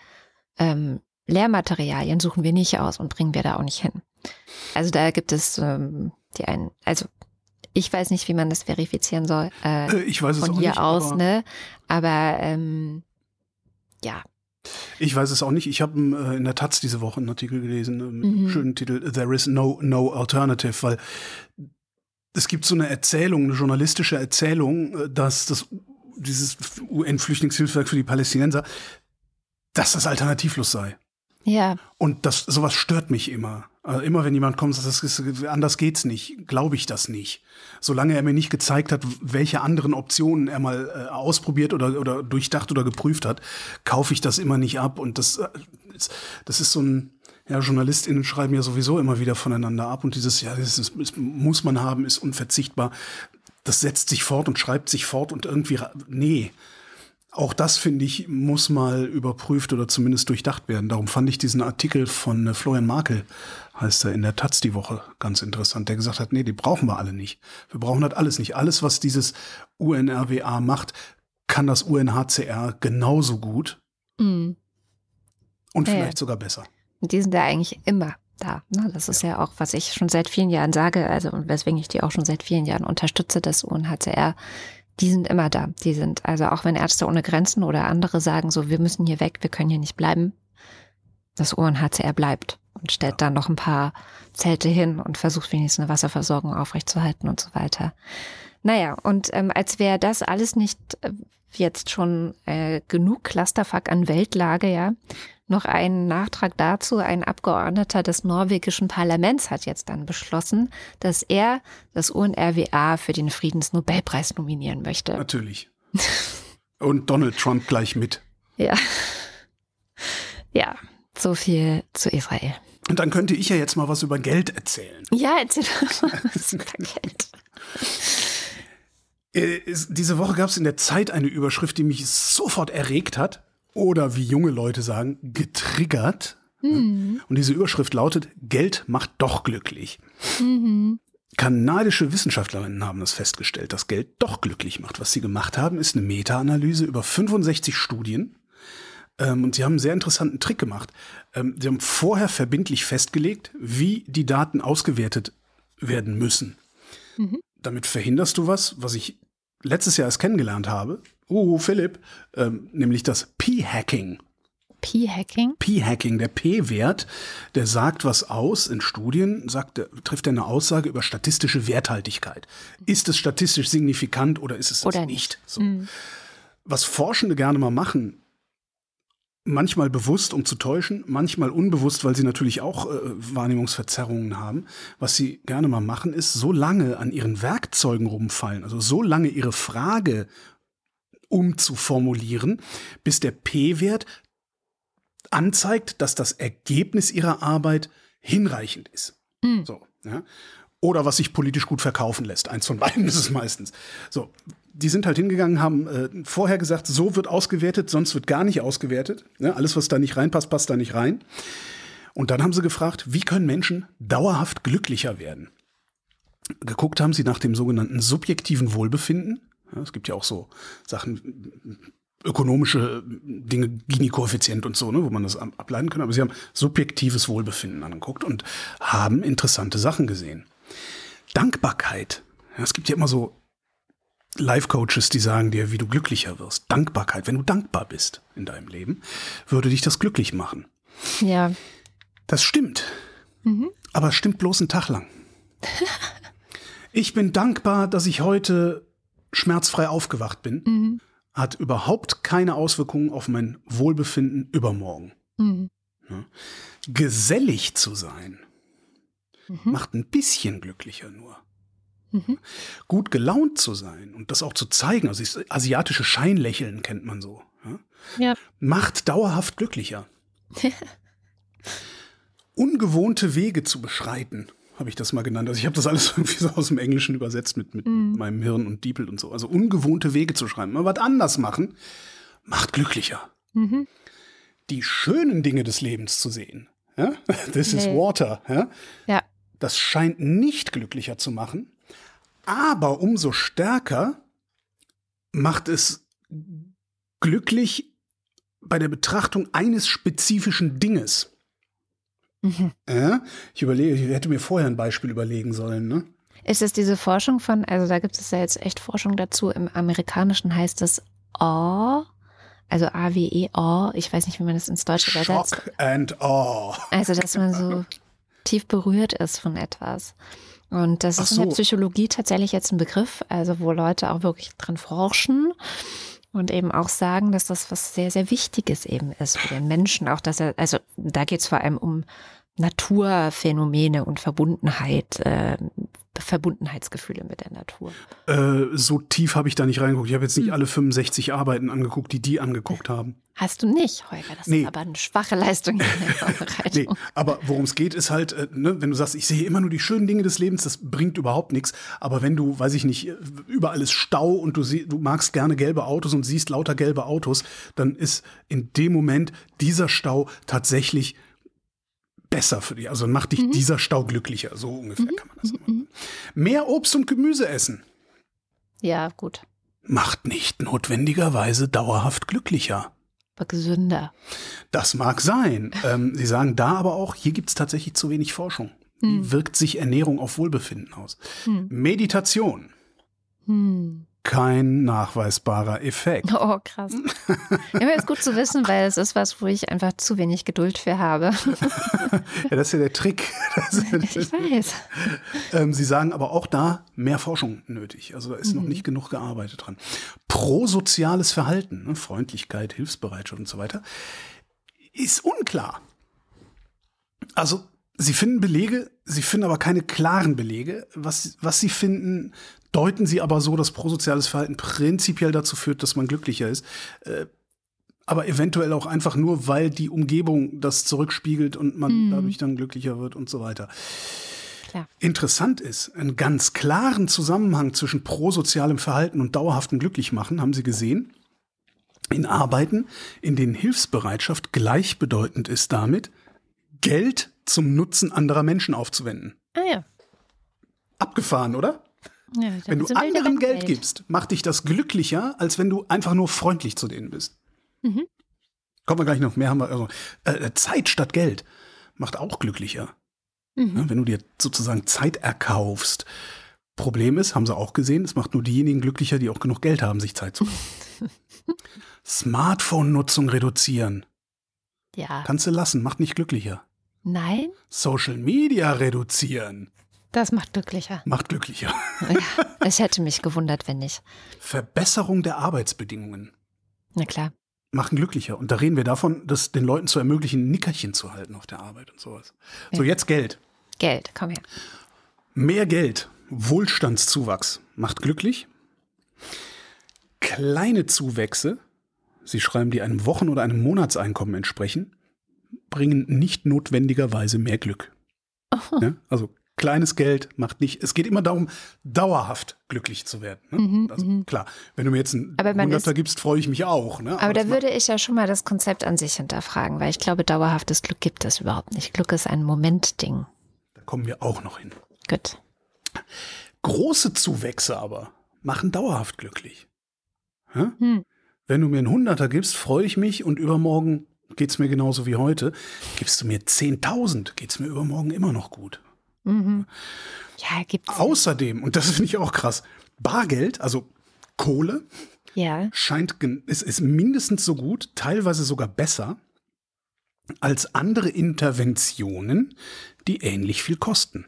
ähm, Lehrmaterialien suchen wir nicht aus und bringen wir da auch nicht hin. Also da gibt es ähm, die einen, also ich weiß nicht, wie man das verifizieren soll. Äh, äh ich weiß es von auch hier nicht, aus, aber ne? Aber ähm, ja. Ich weiß es auch nicht. Ich habe äh, in der Taz diese Woche einen Artikel gelesen mit ähm, mhm. schönen Titel There is no no alternative, weil es gibt so eine Erzählung, eine journalistische Erzählung, äh, dass das dieses UN-Flüchtlingshilfswerk für die Palästinenser, dass das alternativlos sei. Ja. Und das sowas stört mich immer. Also immer wenn jemand kommt, das ist, anders geht's nicht, glaube ich das nicht. Solange er mir nicht gezeigt hat, welche anderen Optionen er mal äh, ausprobiert oder, oder durchdacht oder geprüft hat, kaufe ich das immer nicht ab. Und das, äh, das ist so ein, ja, JournalistInnen schreiben ja sowieso immer wieder voneinander ab und dieses, ja, das, ist, das muss man haben, ist unverzichtbar. Das setzt sich fort und schreibt sich fort und irgendwie, nee, auch das, finde ich, muss mal überprüft oder zumindest durchdacht werden. Darum fand ich diesen Artikel von äh, Florian Markel, heißt er, in der Taz die Woche ganz interessant, der gesagt hat, nee, die brauchen wir alle nicht. Wir brauchen das alles nicht. Alles, was dieses UNRWA macht, kann das UNHCR genauso gut. Mhm. Und ja, vielleicht sogar besser. Die sind ja eigentlich immer da. Ne? Das ist ja. ja. auch, was ich schon seit vielen Jahren sage, also und weswegen ich die auch schon seit vielen Jahren unterstütze, das UNHCR die sind immer da. Die sind, also auch wenn Ärzte ohne Grenzen oder andere sagen, so, wir müssen hier weg, wir können hier nicht bleiben, das UNHCR bleibt und stellt ja. dann noch ein paar Zelte hin und versucht wenigstens eine Wasserversorgung aufrechtzuerhalten und so weiter. Naja, und ähm, als wäre das alles nicht äh, jetzt schon äh, genug Clusterfuck an Weltlage, ja, noch ein Nachtrag dazu. Ein Abgeordneter des norwegischen Parlaments hat jetzt dann beschlossen, dass er das UNRWA für den Friedensnobelpreis nominieren möchte. Natürlich. Und Donald Trump gleich mit. Ja. Ja, so viel zu Israel. Und dann könnte ich ja jetzt mal was über Geld erzählen. Ja, erzähl doch mal was über Geld. Äh, es- Diese Woche gab es in der Zeit eine Überschrift, die mich sofort erregt hat oder wie junge Leute sagen, getriggert. Und diese Überschrift lautet, Geld macht doch glücklich. Kanadische Wissenschaftlerinnen haben das festgestellt, dass Geld doch glücklich macht. Was sie gemacht haben, ist eine Meta-Analyse über 65 Studien. Ähm, und sie haben einen sehr interessanten Trick gemacht. Ähm, sie haben vorher verbindlich festgelegt, wie die Daten ausgewertet werden müssen. Damit verhinderst du was, was ich letztes Jahr erst kennengelernt habe. Uh, Philipp, ähm, nämlich das P-Hacking. P-Hacking? P-Hacking, der P-Wert, der sagt was aus in Studien, sagt, trifft er eine Aussage über statistische Werthaltigkeit. Ist es statistisch signifikant oder ist es Oder nicht? nicht? So. Was Forschende gerne mal machen, manchmal bewusst, um zu täuschen, manchmal unbewusst, weil sie natürlich auch äh, Wahrnehmungsverzerrungen haben. Was sie gerne mal machen, ist so lange an ihren Werkzeugen rumfallen, also so lange ihre Frage umzuformulieren, bis der P-Wert anzeigt, dass das Ergebnis ihrer Arbeit hinreichend ist. So, ja. Oder was sich politisch gut verkaufen lässt. Eins von beiden ist es meistens. So, die sind halt hingegangen, haben äh, vorher gesagt, so wird ausgewertet, sonst wird gar nicht ausgewertet. Ne? Alles, was da nicht reinpasst, passt da nicht rein. Und dann haben sie gefragt, wie können Menschen dauerhaft glücklicher werden? Geguckt haben sie nach dem sogenannten subjektiven Wohlbefinden. Ja, es gibt ja auch so Sachen, ökonomische Dinge, Gini-Koeffizient und so, ne, wo man das ab- ableiten kann. Aber sie haben subjektives Wohlbefinden angeguckt und haben interessante Sachen gesehen. Dankbarkeit. Ja, es gibt ja immer so Life-Coaches, die sagen dir, wie du glücklicher wirst. Dankbarkeit. Wenn du dankbar bist in deinem Leben, würde dich das glücklich machen. Ja. Das stimmt. Aber es stimmt bloß einen Tag lang. ich bin dankbar, dass ich heute schmerzfrei aufgewacht bin. Hat überhaupt keine Auswirkungen auf mein Wohlbefinden übermorgen. Mhm. Ja. Gesellig zu sein macht ein bisschen glücklicher nur. Mhm. Gut gelaunt zu sein und das auch zu zeigen, also das asiatische Scheinlächeln kennt man so, ja? Ja. macht dauerhaft glücklicher. Ungewohnte Wege zu beschreiten, habe ich das mal genannt. Also ich habe das alles irgendwie so aus dem Englischen übersetzt mit, mit meinem Hirn und Diepel und so. Also ungewohnte Wege zu schreiben, mal was anders machen, macht glücklicher. Mhm. Die schönen Dinge des Lebens zu sehen. Ja? This is Nee. water. Ja? Ja. Das scheint nicht glücklicher zu machen, aber umso stärker macht es glücklich bei der Betrachtung eines spezifischen Dinges. Mhm. Ja? Ich überlege, ich hätte mir vorher ein Beispiel überlegen sollen. Ne? Ist es diese Forschung von, also da gibt es ja jetzt echt Forschung dazu, im Amerikanischen heißt es Awe, also A-W-E, Awe, ich weiß nicht, wie man das ins Deutsche übersetzt. Shock and awe. Also, dass man so tief berührt ist von etwas. Und das Ach ist in der so. Psychologie tatsächlich jetzt ein Begriff, also wo Leute auch wirklich dran forschen und eben auch sagen, dass das was sehr, sehr Wichtiges eben ist für den Menschen. Auch dass er, also da geht es vor allem um Naturphänomene und Verbundenheit, äh, Verbundenheitsgefühle mit der Natur. Äh, so tief habe ich da nicht reingeguckt. Ich habe jetzt nicht Hm. alle 65 Arbeiten angeguckt, die die angeguckt haben. Hast du nicht, Holger? Das Nee. ist aber eine schwache Leistung in der Nee, Vorbereitung. aber worum es geht, ist halt, äh, ne, wenn du sagst, ich sehe immer nur die schönen Dinge des Lebens, das bringt überhaupt nichts. Aber wenn du, weiß ich nicht, äh, überall ist Stau und du, sie, du magst gerne gelbe Autos und siehst lauter gelbe Autos, dann ist in dem Moment dieser Stau tatsächlich besser für dich. Also macht dich dieser Stau glücklicher. So ungefähr kann man das machen. Mehr Obst und Gemüse essen Ja, gut. macht nicht notwendigerweise dauerhaft glücklicher. Aber gesünder. Das mag sein. Ähm, Sie sagen da aber auch, hier gibt es tatsächlich zu wenig Forschung. Wie wirkt sich Ernährung auf Wohlbefinden aus? Meditation. Hm. Kein nachweisbarer Effekt. Oh, krass. Ja, ist gut zu wissen, weil es ist was, wo ich einfach zu wenig Geduld für habe. Ja, das ist ja der Trick. Ist, Ich weiß. ähm, Sie sagen aber auch da mehr Forschung nötig. Also da ist noch nicht genug gearbeitet dran. Prosoziales Verhalten, ne, Freundlichkeit, Hilfsbereitschaft und so weiter, ist unklar. Also Sie finden Belege, Sie finden aber keine klaren Belege. Was, was Sie finden, deuten Sie aber so, dass prosoziales Verhalten prinzipiell dazu führt, dass man glücklicher ist. Äh, aber eventuell auch einfach nur, weil die Umgebung das zurückspiegelt und man Mhm. dadurch dann glücklicher wird und so weiter. Klar. Interessant ist, einen ganz klaren Zusammenhang zwischen prosozialem Verhalten und dauerhaftem Glücklichmachen haben Sie gesehen. In Arbeiten, in denen Hilfsbereitschaft gleichbedeutend ist damit, Geld zum Nutzen anderer Menschen aufzuwenden. Ah ja. Abgefahren, oder? Ja Wenn du anderen Geld gibst, macht dich das glücklicher, als wenn du einfach nur freundlich zu denen bist. Mhm. Kommen wir gleich noch mehr haben wir. Also, äh, Zeit statt Geld macht auch glücklicher. Mhm. Ne? Wenn du dir sozusagen Zeit erkaufst. Problem ist, haben sie auch gesehen, es macht nur diejenigen glücklicher, die auch genug Geld haben, sich Zeit zu kaufen. Smartphone-Nutzung reduzieren. Ja. Kannst du lassen, macht nicht glücklicher. Nein, Social Media reduzieren. Das macht glücklicher. Macht glücklicher. Ja, es hätte mich gewundert, wenn nicht. Verbesserung der Arbeitsbedingungen. Na klar. machen glücklicher. Und da reden wir davon, das den Leuten zu ermöglichen, Nickerchen zu halten auf der Arbeit und sowas. So, jetzt Geld. Geld, komm her. Mehr Geld, Wohlstandszuwachs macht glücklich. Kleine Zuwächse, Sie schreiben, die einem Wochen- oder einem Monatseinkommen entsprechen, bringen nicht notwendigerweise mehr Glück. Ne? Also kleines Geld macht nicht, es geht immer darum, dauerhaft glücklich zu werden. Ne? Mhm, also, klar, wenn du mir jetzt einen Aber Hunderter gibst, freue ich mich auch. Ne? Aber da es macht- würde ich ja schon mal das Konzept an sich hinterfragen, weil ich glaube, dauerhaftes Glück gibt es überhaupt nicht. Glück ist ein Momentding. da kommen wir auch noch hin. Gut. Große Zuwächse aber machen dauerhaft glücklich. Ja? Hm. Wenn du mir einen Hunderter gibst, freue ich mich und übermorgen geht's mir genauso wie heute. Gibst du mir 10.000, geht's mir übermorgen immer noch gut. Mhm. Ja, gibt's. Außerdem, und das finde ich auch krass, Bargeld, also Kohle, Ja. scheint, ist, ist mindestens so gut, teilweise sogar besser als andere Interventionen, die ähnlich viel kosten.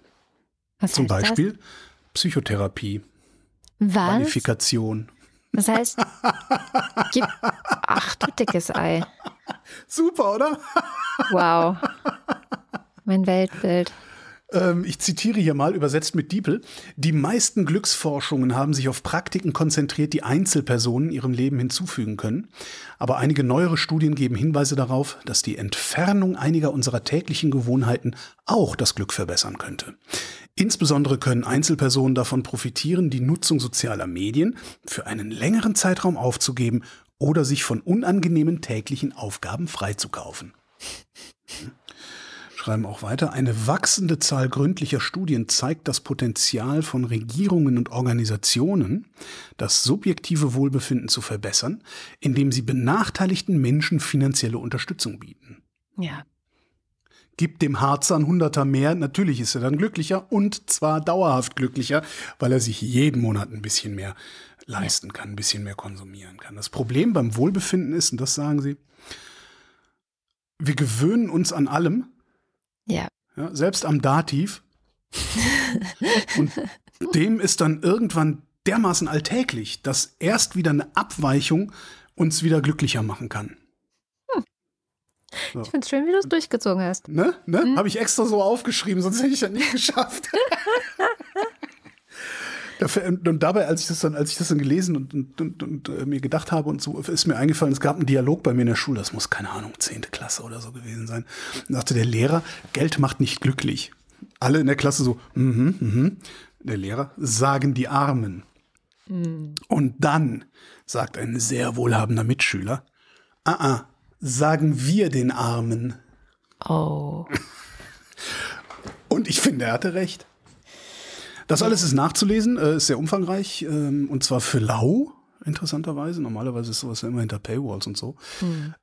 Was Zum Beispiel Psychotherapie, Das? Was? Qualifikation. Das heißt, gib. Ach du dickes Ei. Super, oder? Wow. Mein Weltbild. Ähm, ich zitiere hier mal, übersetzt mit Diepel. Die meisten Glücksforschungen haben sich auf Praktiken konzentriert, die Einzelpersonen ihrem Leben hinzufügen können. Aber einige neuere Studien geben Hinweise darauf, dass die Entfernung einiger unserer täglichen Gewohnheiten auch das Glück verbessern könnte. Insbesondere können Einzelpersonen davon profitieren, die Nutzung sozialer Medien für einen längeren Zeitraum aufzugeben oder sich von unangenehmen täglichen Aufgaben freizukaufen schreiben auch weiter, eine wachsende Zahl gründlicher Studien zeigt das Potenzial von Regierungen und Organisationen, das subjektive Wohlbefinden zu verbessern, indem sie benachteiligten Menschen finanzielle Unterstützung bieten. Ja. Gibt dem Harzer ein Hunderter mehr, natürlich ist er dann glücklicher und zwar dauerhaft glücklicher, weil er sich jeden Monat ein bisschen mehr leisten kann, ein bisschen mehr konsumieren kann. Das Problem beim Wohlbefinden ist, und das sagen sie, wir gewöhnen uns an allem, Ja. ja, selbst am Dativ. und dem ist dann irgendwann dermaßen alltäglich, dass erst wieder eine Abweichung uns wieder glücklicher machen kann. Ich finde es schön, wie du es durchgezogen hast. Ne? Ne? Habe ich extra so aufgeschrieben, sonst hätte ich das nicht geschafft. Und dabei, als ich das dann, als ich das dann gelesen und, und, und, und äh, mir gedacht habe und so, ist mir eingefallen, es gab einen Dialog bei mir in der Schule, das muss, keine Ahnung, zehnte Klasse oder so gewesen sein. Da sagte der Lehrer, Geld macht nicht glücklich. Alle in der Klasse so, mhm, mhm. Der Lehrer, sagen die Armen. Und dann sagt ein sehr wohlhabender Mitschüler, ah, ah, sagen wir den Armen. Oh. Und ich finde, er hatte recht. Das alles ist nachzulesen, äh, ist sehr umfangreich ähm, und zwar für lau, interessanterweise. Normalerweise ist sowas ja immer hinter Paywalls und so.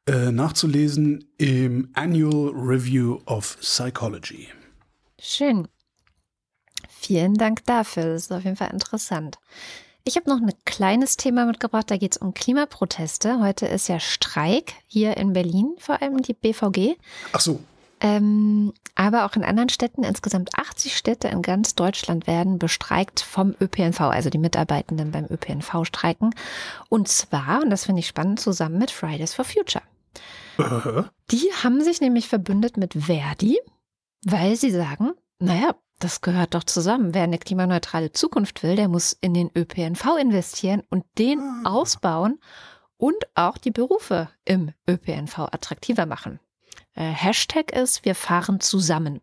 Äh, nachzulesen im Annual Review of Psychology. Schön. Vielen Dank dafür. Das ist auf jeden Fall interessant. Ich habe noch ein kleines Thema mitgebracht. Da geht es um Klimaproteste. Heute ist ja Streik hier in Berlin, vor allem die BVG. Ach so, Ähm, aber auch in anderen Städten, insgesamt 80 Städte in ganz Deutschland werden bestreikt vom ÖPNV, also die Mitarbeitenden beim ÖPNV streiken. Und zwar, und das finde ich spannend, zusammen mit Fridays for Future. äh, Die haben sich nämlich verbündet mit Verdi, weil sie sagen, naja, das gehört doch zusammen. Wer eine klimaneutrale Zukunft will, der muss in den ÖPNV investieren und den Ah. ausbauen und auch die Berufe im ÖPNV attraktiver machen. Äh, Hashtag ist, wir fahren zusammen.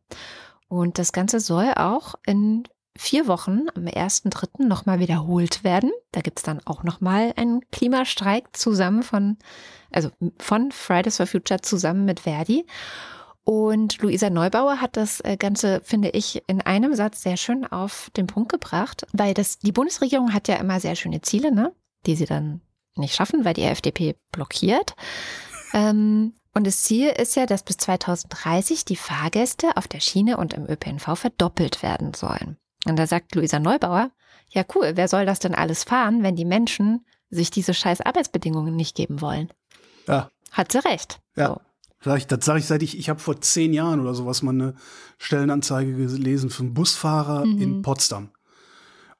Und das Ganze soll auch in vier Wochen am 1.3. nochmal wiederholt werden. Da gibt es dann auch nochmal einen Klimastreik zusammen von, also von Fridays for Future zusammen mit Verdi. Und Luisa Neubauer hat das äh, Ganze, finde ich, in einem Satz sehr schön auf den Punkt gebracht, weil das, die Bundesregierung hat ja immer sehr schöne Ziele, ne? die sie dann nicht schaffen, weil die FDP blockiert. Ähm, und das Ziel ist ja, dass bis 2030 die Fahrgäste auf der Schiene und im ÖPNV verdoppelt werden sollen. Und da sagt Luisa Neubauer, ja cool, wer soll das denn alles fahren, wenn die Menschen sich diese scheiß Arbeitsbedingungen nicht geben wollen? Ja. Hat sie recht. Ja. So. Sag ich, das sage ich seit ich, ich habe vor zehn Jahren oder sowas mal eine Stellenanzeige gelesen für einen Busfahrer mhm. in Potsdam.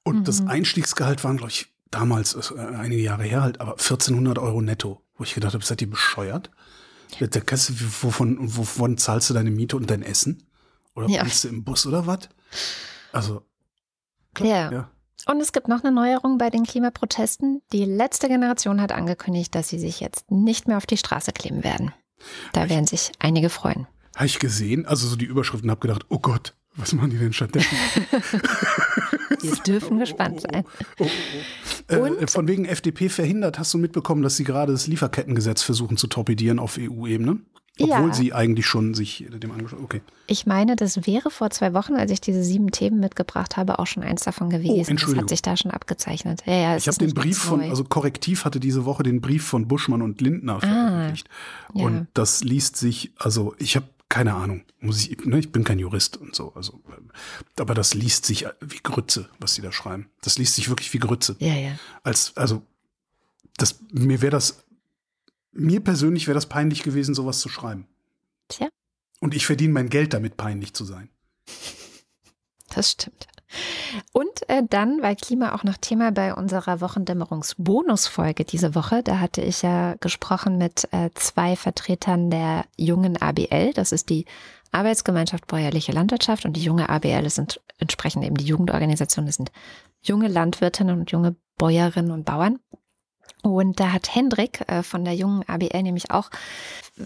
Und mhm. das Einstiegsgehalt waren, glaube ich, damals, äh, einige Jahre her halt, aber 1400 Euro netto. Wo ich gedacht habe, seid ihr bescheuert? Der Kasse, wovon, wovon zahlst du deine Miete und dein Essen? Oder ja. bist du im Bus oder was? Also. Klar, ja. ja. Und es gibt noch eine Neuerung bei den Klimaprotesten. Die letzte Generation hat angekündigt, dass sie sich jetzt nicht mehr auf die Straße kleben werden. Da hab werden ich, sich einige freuen. Habe ich gesehen, also so die Überschriften, habe gedacht, oh Gott, was machen die denn stattdessen? Wir dürfen gespannt sein. Oh, oh, oh, äh, von wegen FDP verhindert, hast du mitbekommen, dass sie gerade das Lieferkettengesetz versuchen zu torpedieren auf EU-Ebene? Obwohl ja. sie eigentlich schon sich dem angeschaut Okay. Ich meine, das wäre vor zwei Wochen, als ich diese sieben Themen mitgebracht habe, auch schon eins davon gewesen. Oh, das hat sich da schon abgezeichnet. Ja, ja, ich habe den Brief von, also Korrektiv hatte diese Woche den Brief von Buschmann und Lindner ah, veröffentlicht. Ja. Und das liest sich, also ich habe keine Ahnung, muss ich, ne, ich bin kein Jurist und so, also, aber das liest sich wie Grütze, was sie da schreiben. Das liest sich wirklich wie Grütze. Ja, ja. Als, also, das, mir wäre das, mir persönlich wäre das peinlich gewesen, sowas zu schreiben. Tja. Und ich verdiene mein Geld damit, peinlich zu sein. Das stimmt. Und äh, dann, weil Klima auch noch Thema bei unserer Wochendämmerungsbonusfolge diese Woche, da hatte ich ja gesprochen mit äh, zwei Vertretern der jungen ABL. Das ist die Arbeitsgemeinschaft Bäuerliche Landwirtschaft und die junge ABL das sind entsprechend eben die Jugendorganisation. Das sind junge Landwirtinnen und junge Bäuerinnen und Bauern. Und da hat Hendrik äh, von der jungen ABL nämlich auch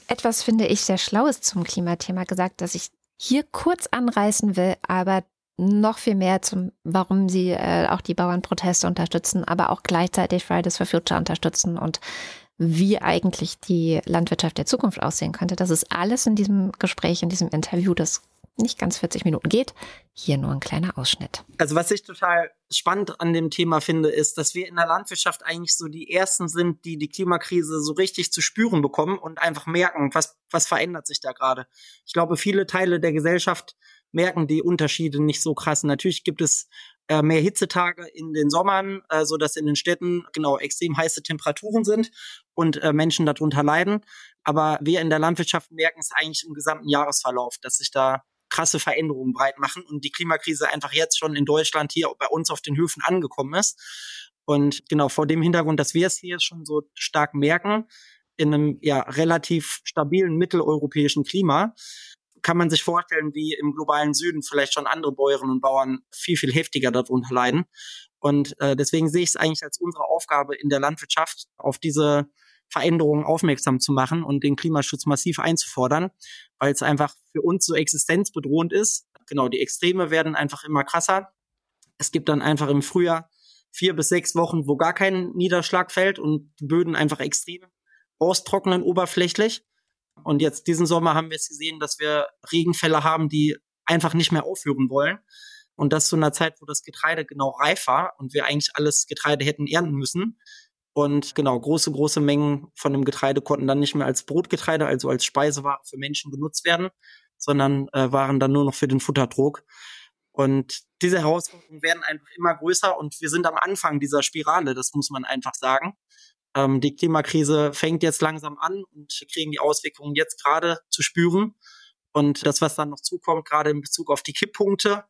etwas, finde ich, sehr Schlaues zum Klimathema gesagt, dass ich hier kurz anreißen will, aber noch viel mehr zum, warum sie äh, auch die Bauernproteste unterstützen, aber auch gleichzeitig Fridays for Future unterstützen und wie eigentlich die Landwirtschaft der Zukunft aussehen könnte. Das ist alles in diesem Gespräch, in diesem Interview, das nicht ganz 40 Minuten geht. Hier nur ein kleiner Ausschnitt. Also was ich total spannend an dem Thema finde, ist, dass wir in der Landwirtschaft eigentlich so die Ersten sind, die die Klimakrise so richtig zu spüren bekommen und einfach merken, was, was verändert sich da gerade. Ich glaube, viele Teile der Gesellschaft merken die Unterschiede nicht so krass. Natürlich gibt es äh, mehr Hitzetage in den Sommern, äh, so dass in den Städten genau extrem heiße Temperaturen sind und äh, Menschen darunter leiden. Aber wir in der Landwirtschaft merken es eigentlich im gesamten Jahresverlauf, dass sich da krasse Veränderungen breit machen und die Klimakrise einfach jetzt schon in Deutschland hier bei uns auf den Höfen angekommen ist. Und genau vor dem Hintergrund, dass wir es hier schon so stark merken, in einem ja relativ stabilen mitteleuropäischen Klima, kann man sich vorstellen, wie im globalen Süden vielleicht schon andere Bäuerinnen und Bauern viel, viel heftiger darunter leiden. Und äh, deswegen sehe ich es eigentlich als unsere Aufgabe in der Landwirtschaft, auf diese Veränderungen aufmerksam zu machen und den Klimaschutz massiv einzufordern, weil es einfach für uns so existenzbedrohend ist. Genau, die Extreme werden einfach immer krasser. Es gibt dann einfach im Frühjahr vier bis sechs Wochen, wo gar kein Niederschlag fällt und die Böden einfach extrem austrocknen oberflächlich. Und jetzt diesen Sommer haben wir es gesehen, dass wir Regenfälle haben, die einfach nicht mehr aufhören wollen. Und das zu einer Zeit, wo das Getreide genau reif war und wir eigentlich alles Getreide hätten ernten müssen. Und genau, große, große Mengen von dem Getreide konnten dann nicht mehr als Brotgetreide, also als Speiseware für Menschen genutzt werden, sondern äh, waren dann nur noch für den Futterdruck. Und diese Herausforderungen werden einfach immer größer und wir sind am Anfang dieser Spirale, das muss man einfach sagen. Ähm, die Klimakrise fängt jetzt langsam an und wir kriegen die Auswirkungen jetzt gerade zu spüren. Und das, was dann noch zukommt, gerade in Bezug auf die Kipppunkte,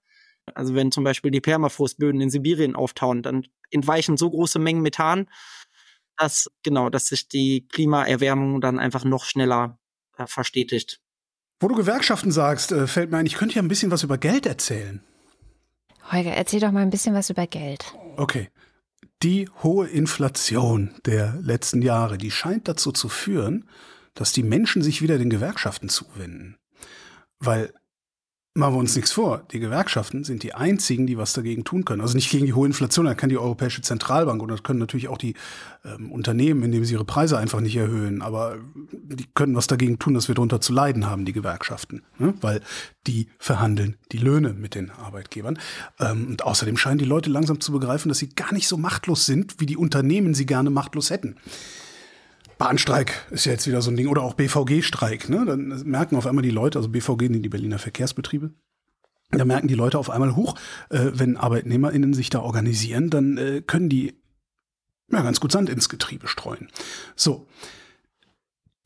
also wenn zum Beispiel die Permafrostböden in Sibirien auftauen, dann entweichen so große Mengen Methan, dass genau, dass sich die Klimaerwärmung dann einfach noch schneller äh, verstetigt. Wo du Gewerkschaften sagst, äh, fällt mir ein, ich könnte ja ein bisschen was über Geld erzählen. Holger, erzähl doch mal ein bisschen was über Geld. Okay. Die hohe Inflation der letzten Jahre, die scheint dazu zu führen, dass die Menschen sich wieder den Gewerkschaften zuwenden. Weil Machen wir uns nichts vor. Die Gewerkschaften sind die einzigen, die was dagegen tun können. Also nicht gegen die hohe Inflation, da kann die Europäische Zentralbank und das können natürlich auch die ähm, Unternehmen, indem sie ihre Preise einfach nicht erhöhen. Aber die können was dagegen tun, dass wir darunter zu leiden haben, die Gewerkschaften. Ne? Weil die verhandeln die Löhne mit den Arbeitgebern. Ähm, und außerdem scheinen die Leute langsam zu begreifen, dass sie gar nicht so machtlos sind, wie die Unternehmen sie gerne machtlos hätten. Bahnstreik ist ja jetzt wieder so ein Ding oder auch BVG-Streik. Ne? Dann merken auf einmal die Leute, also BVG sind die Berliner Verkehrsbetriebe, da merken die Leute auf einmal hoch, äh, wenn ArbeitnehmerInnen sich da organisieren, dann äh, können die ja, ganz gut Sand ins Getriebe streuen. So,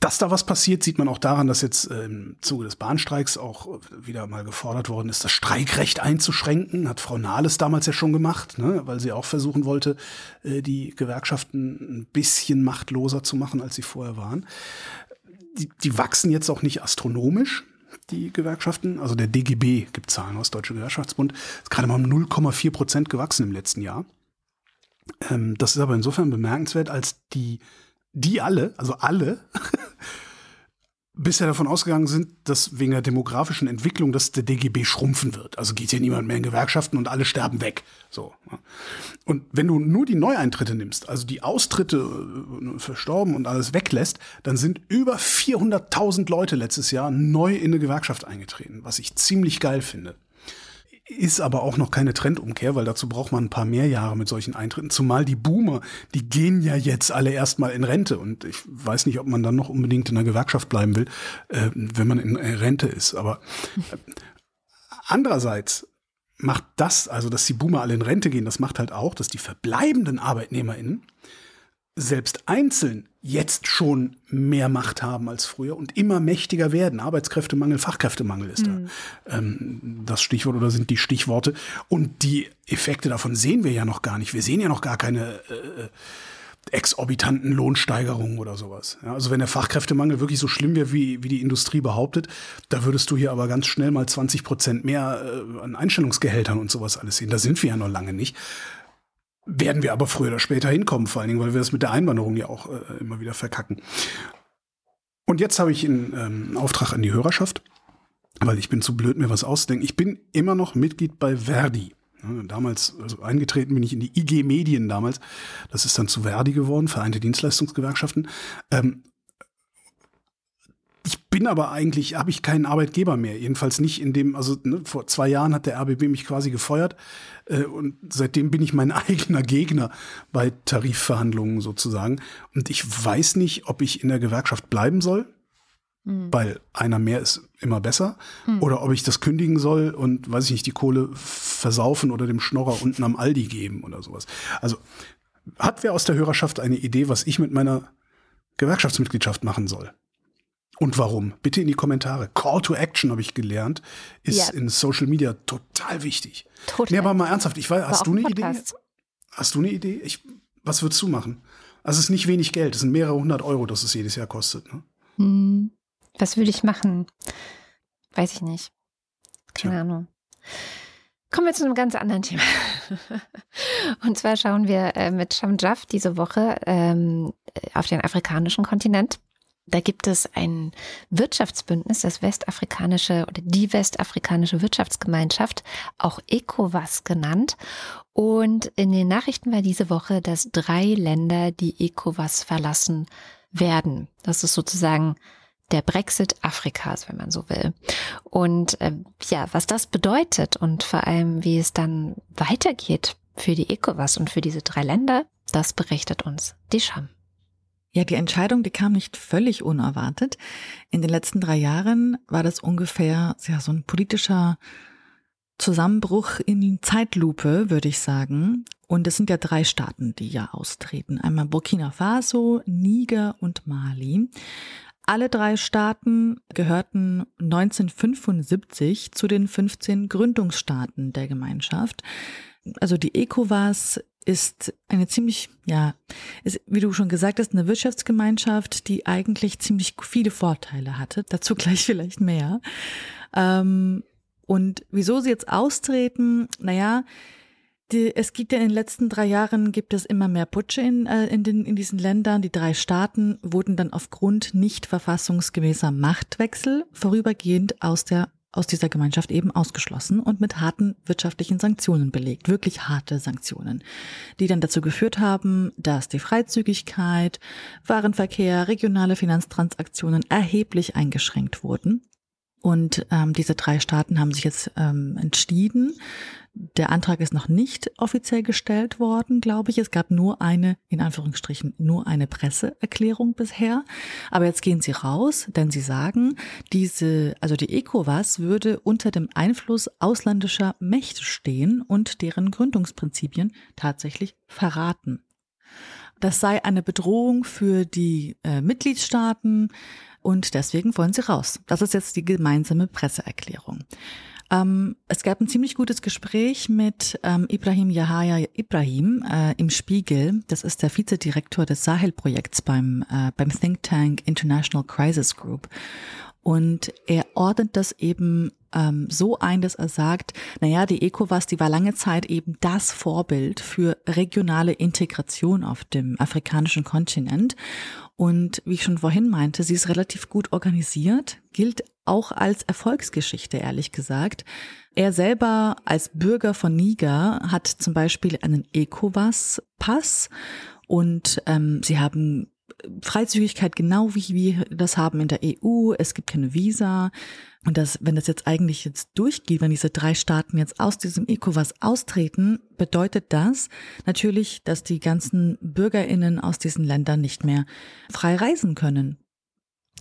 dass da was passiert, sieht man auch daran, dass jetzt äh, im Zuge des Bahnstreiks auch wieder mal gefordert worden ist, das Streikrecht einzuschränken. Hat Frau Nahles damals ja schon gemacht, ne? weil sie auch versuchen wollte, äh, die Gewerkschaften ein bisschen machtloser zu machen, als sie vorher waren. Die, die wachsen jetzt auch nicht astronomisch, die Gewerkschaften. Also der DGB gibt Zahlen aus Deutsche Gewerkschaftsbund. Ist gerade mal um 0,4 Prozent gewachsen im letzten Jahr. Ähm, das ist aber insofern bemerkenswert, als die die alle, also alle, bisher davon ausgegangen sind, dass wegen der demografischen Entwicklung, dass der DGB schrumpfen wird. Also geht hier niemand mehr in Gewerkschaften und alle sterben weg. So. Und wenn du nur die Neueintritte nimmst, also die Austritte äh, verstorben und alles weglässt, dann sind über 400.000 Leute letztes Jahr neu in eine Gewerkschaft eingetreten, was ich ziemlich geil finde ist aber auch noch keine Trendumkehr, weil dazu braucht man ein paar mehr Jahre mit solchen Eintritten. Zumal die Boomer, die gehen ja jetzt alle erstmal in Rente. Und ich weiß nicht, ob man dann noch unbedingt in der Gewerkschaft bleiben will, äh, wenn man in Rente ist. Aber äh, andererseits macht das, also dass die Boomer alle in Rente gehen, das macht halt auch, dass die verbleibenden ArbeitnehmerInnen selbst einzeln jetzt schon mehr Macht haben als früher und immer mächtiger werden. Arbeitskräftemangel, Fachkräftemangel ist mhm. da ähm, das Stichwort oder sind die Stichworte. Und die Effekte davon sehen wir ja noch gar nicht. Wir sehen ja noch gar keine äh, exorbitanten Lohnsteigerungen oder sowas. Ja, also wenn der Fachkräftemangel wirklich so schlimm wäre, wie, wie die Industrie behauptet, da würdest du hier aber ganz schnell mal 20 Prozent mehr äh, an Einstellungsgehältern und sowas alles sehen. Da sind wir ja noch lange nicht. Werden wir aber früher oder später hinkommen, vor allen Dingen, weil wir das mit der Einwanderung ja auch äh, immer wieder verkacken. Und jetzt habe ich einen ähm, Auftrag an die Hörerschaft, weil ich bin zu blöd, mir was auszudenken. Ich bin immer noch Mitglied bei Verdi. Damals, also eingetreten bin ich in die IG Medien damals. Das ist dann zu Verdi geworden, Vereinte Dienstleistungsgewerkschaften. Ähm, ich bin aber eigentlich, habe ich keinen Arbeitgeber mehr. Jedenfalls nicht in dem, also ne, vor zwei Jahren hat der RBB mich quasi gefeuert äh, und seitdem bin ich mein eigener Gegner bei Tarifverhandlungen sozusagen. Und ich weiß nicht, ob ich in der Gewerkschaft bleiben soll, mhm. weil einer mehr ist immer besser, mhm. oder ob ich das kündigen soll und, weiß ich nicht, die Kohle versaufen oder dem Schnorrer unten am Aldi geben oder sowas. Also hat wer aus der Hörerschaft eine Idee, was ich mit meiner Gewerkschaftsmitgliedschaft machen soll? Und warum? Bitte in die Kommentare. Call to Action habe ich gelernt, ist ja. in Social Media total wichtig. Total. Nee, aber mal ernsthaft, ich weiß, hast du eine Podcast. Idee? Hast du eine Idee? Ich, was würdest du machen? Also es ist nicht wenig Geld, es sind mehrere hundert Euro, das es jedes Jahr kostet. Ne? Hm. Was würde ich machen? Weiß ich nicht. Keine Tja. Ahnung. Kommen wir zu einem ganz anderen Thema. Und zwar schauen wir äh, mit Shamjaf diese Woche ähm, auf den afrikanischen Kontinent. Da gibt es ein Wirtschaftsbündnis, das westafrikanische oder die westafrikanische Wirtschaftsgemeinschaft, auch ECOWAS genannt. Und in den Nachrichten war diese Woche, dass drei Länder die ECOWAS verlassen werden. Das ist sozusagen der Brexit Afrikas, wenn man so will. Und äh, ja, was das bedeutet und vor allem, wie es dann weitergeht für die ECOWAS und für diese drei Länder, das berichtet uns die Scham. Ja, die Entscheidung, die kam nicht völlig unerwartet. In den letzten drei Jahren war das ungefähr ja, so ein politischer Zusammenbruch in Zeitlupe, würde ich sagen. Und es sind ja drei Staaten, die ja austreten. Einmal Burkina Faso, Niger und Mali. Alle drei Staaten gehörten 1975 zu den 15 Gründungsstaaten der Gemeinschaft. Also die ECOWAS ist eine ziemlich, ja, ist, wie du schon gesagt hast, eine Wirtschaftsgemeinschaft, die eigentlich ziemlich viele Vorteile hatte. Dazu gleich vielleicht mehr. Ähm, und wieso sie jetzt austreten, naja, Die, es gibt ja in den letzten drei Jahren gibt es immer mehr Putsche in, äh, in, den, in diesen Ländern. Die drei Staaten wurden dann aufgrund nicht verfassungsgemäßer Machtwechsel vorübergehend aus der aus dieser Gemeinschaft eben ausgeschlossen und mit harten wirtschaftlichen Sanktionen belegt, wirklich harte Sanktionen, die dann dazu geführt haben, dass die Freizügigkeit, Warenverkehr, regionale Finanztransaktionen erheblich eingeschränkt wurden. Und ähm, diese drei Staaten haben sich jetzt ähm, entschieden, der Antrag ist noch nicht offiziell gestellt worden, glaube ich. Es gab nur eine, in Anführungsstrichen, nur eine Presseerklärung bisher. Aber jetzt gehen sie raus, denn sie sagen, diese, also die ECOWAS würde unter dem Einfluss ausländischer Mächte stehen und deren Gründungsprinzipien tatsächlich verraten. Das sei eine Bedrohung für die äh, Mitgliedstaaten und deswegen wollen sie raus. Das ist jetzt die gemeinsame Presseerklärung. Ähm, es gab ein ziemlich gutes Gespräch mit ähm, Ibrahim Yahaya Ibrahim äh, im Spiegel. Das ist der Vizedirektor des Sahel-Projekts beim, äh, beim Think Tank International Crisis Group. Und er ordnet das eben ähm, so ein, dass er sagt, naja, die ECOWAS, die war lange Zeit eben das Vorbild für regionale Integration auf dem afrikanischen Kontinent. Und wie ich schon vorhin meinte, sie ist relativ gut organisiert, gilt auch als Erfolgsgeschichte, ehrlich gesagt. Er selber als Bürger von Niger hat zum Beispiel einen ECOWAS-Pass und ähm, sie haben Freizügigkeit genau wie wir das haben in der EU. Es gibt keine Visa. Und das, wenn das jetzt eigentlich jetzt durchgeht, wenn diese drei Staaten jetzt aus diesem ECOWAS austreten, bedeutet das natürlich, dass die ganzen BürgerInnen aus diesen Ländern nicht mehr frei reisen können.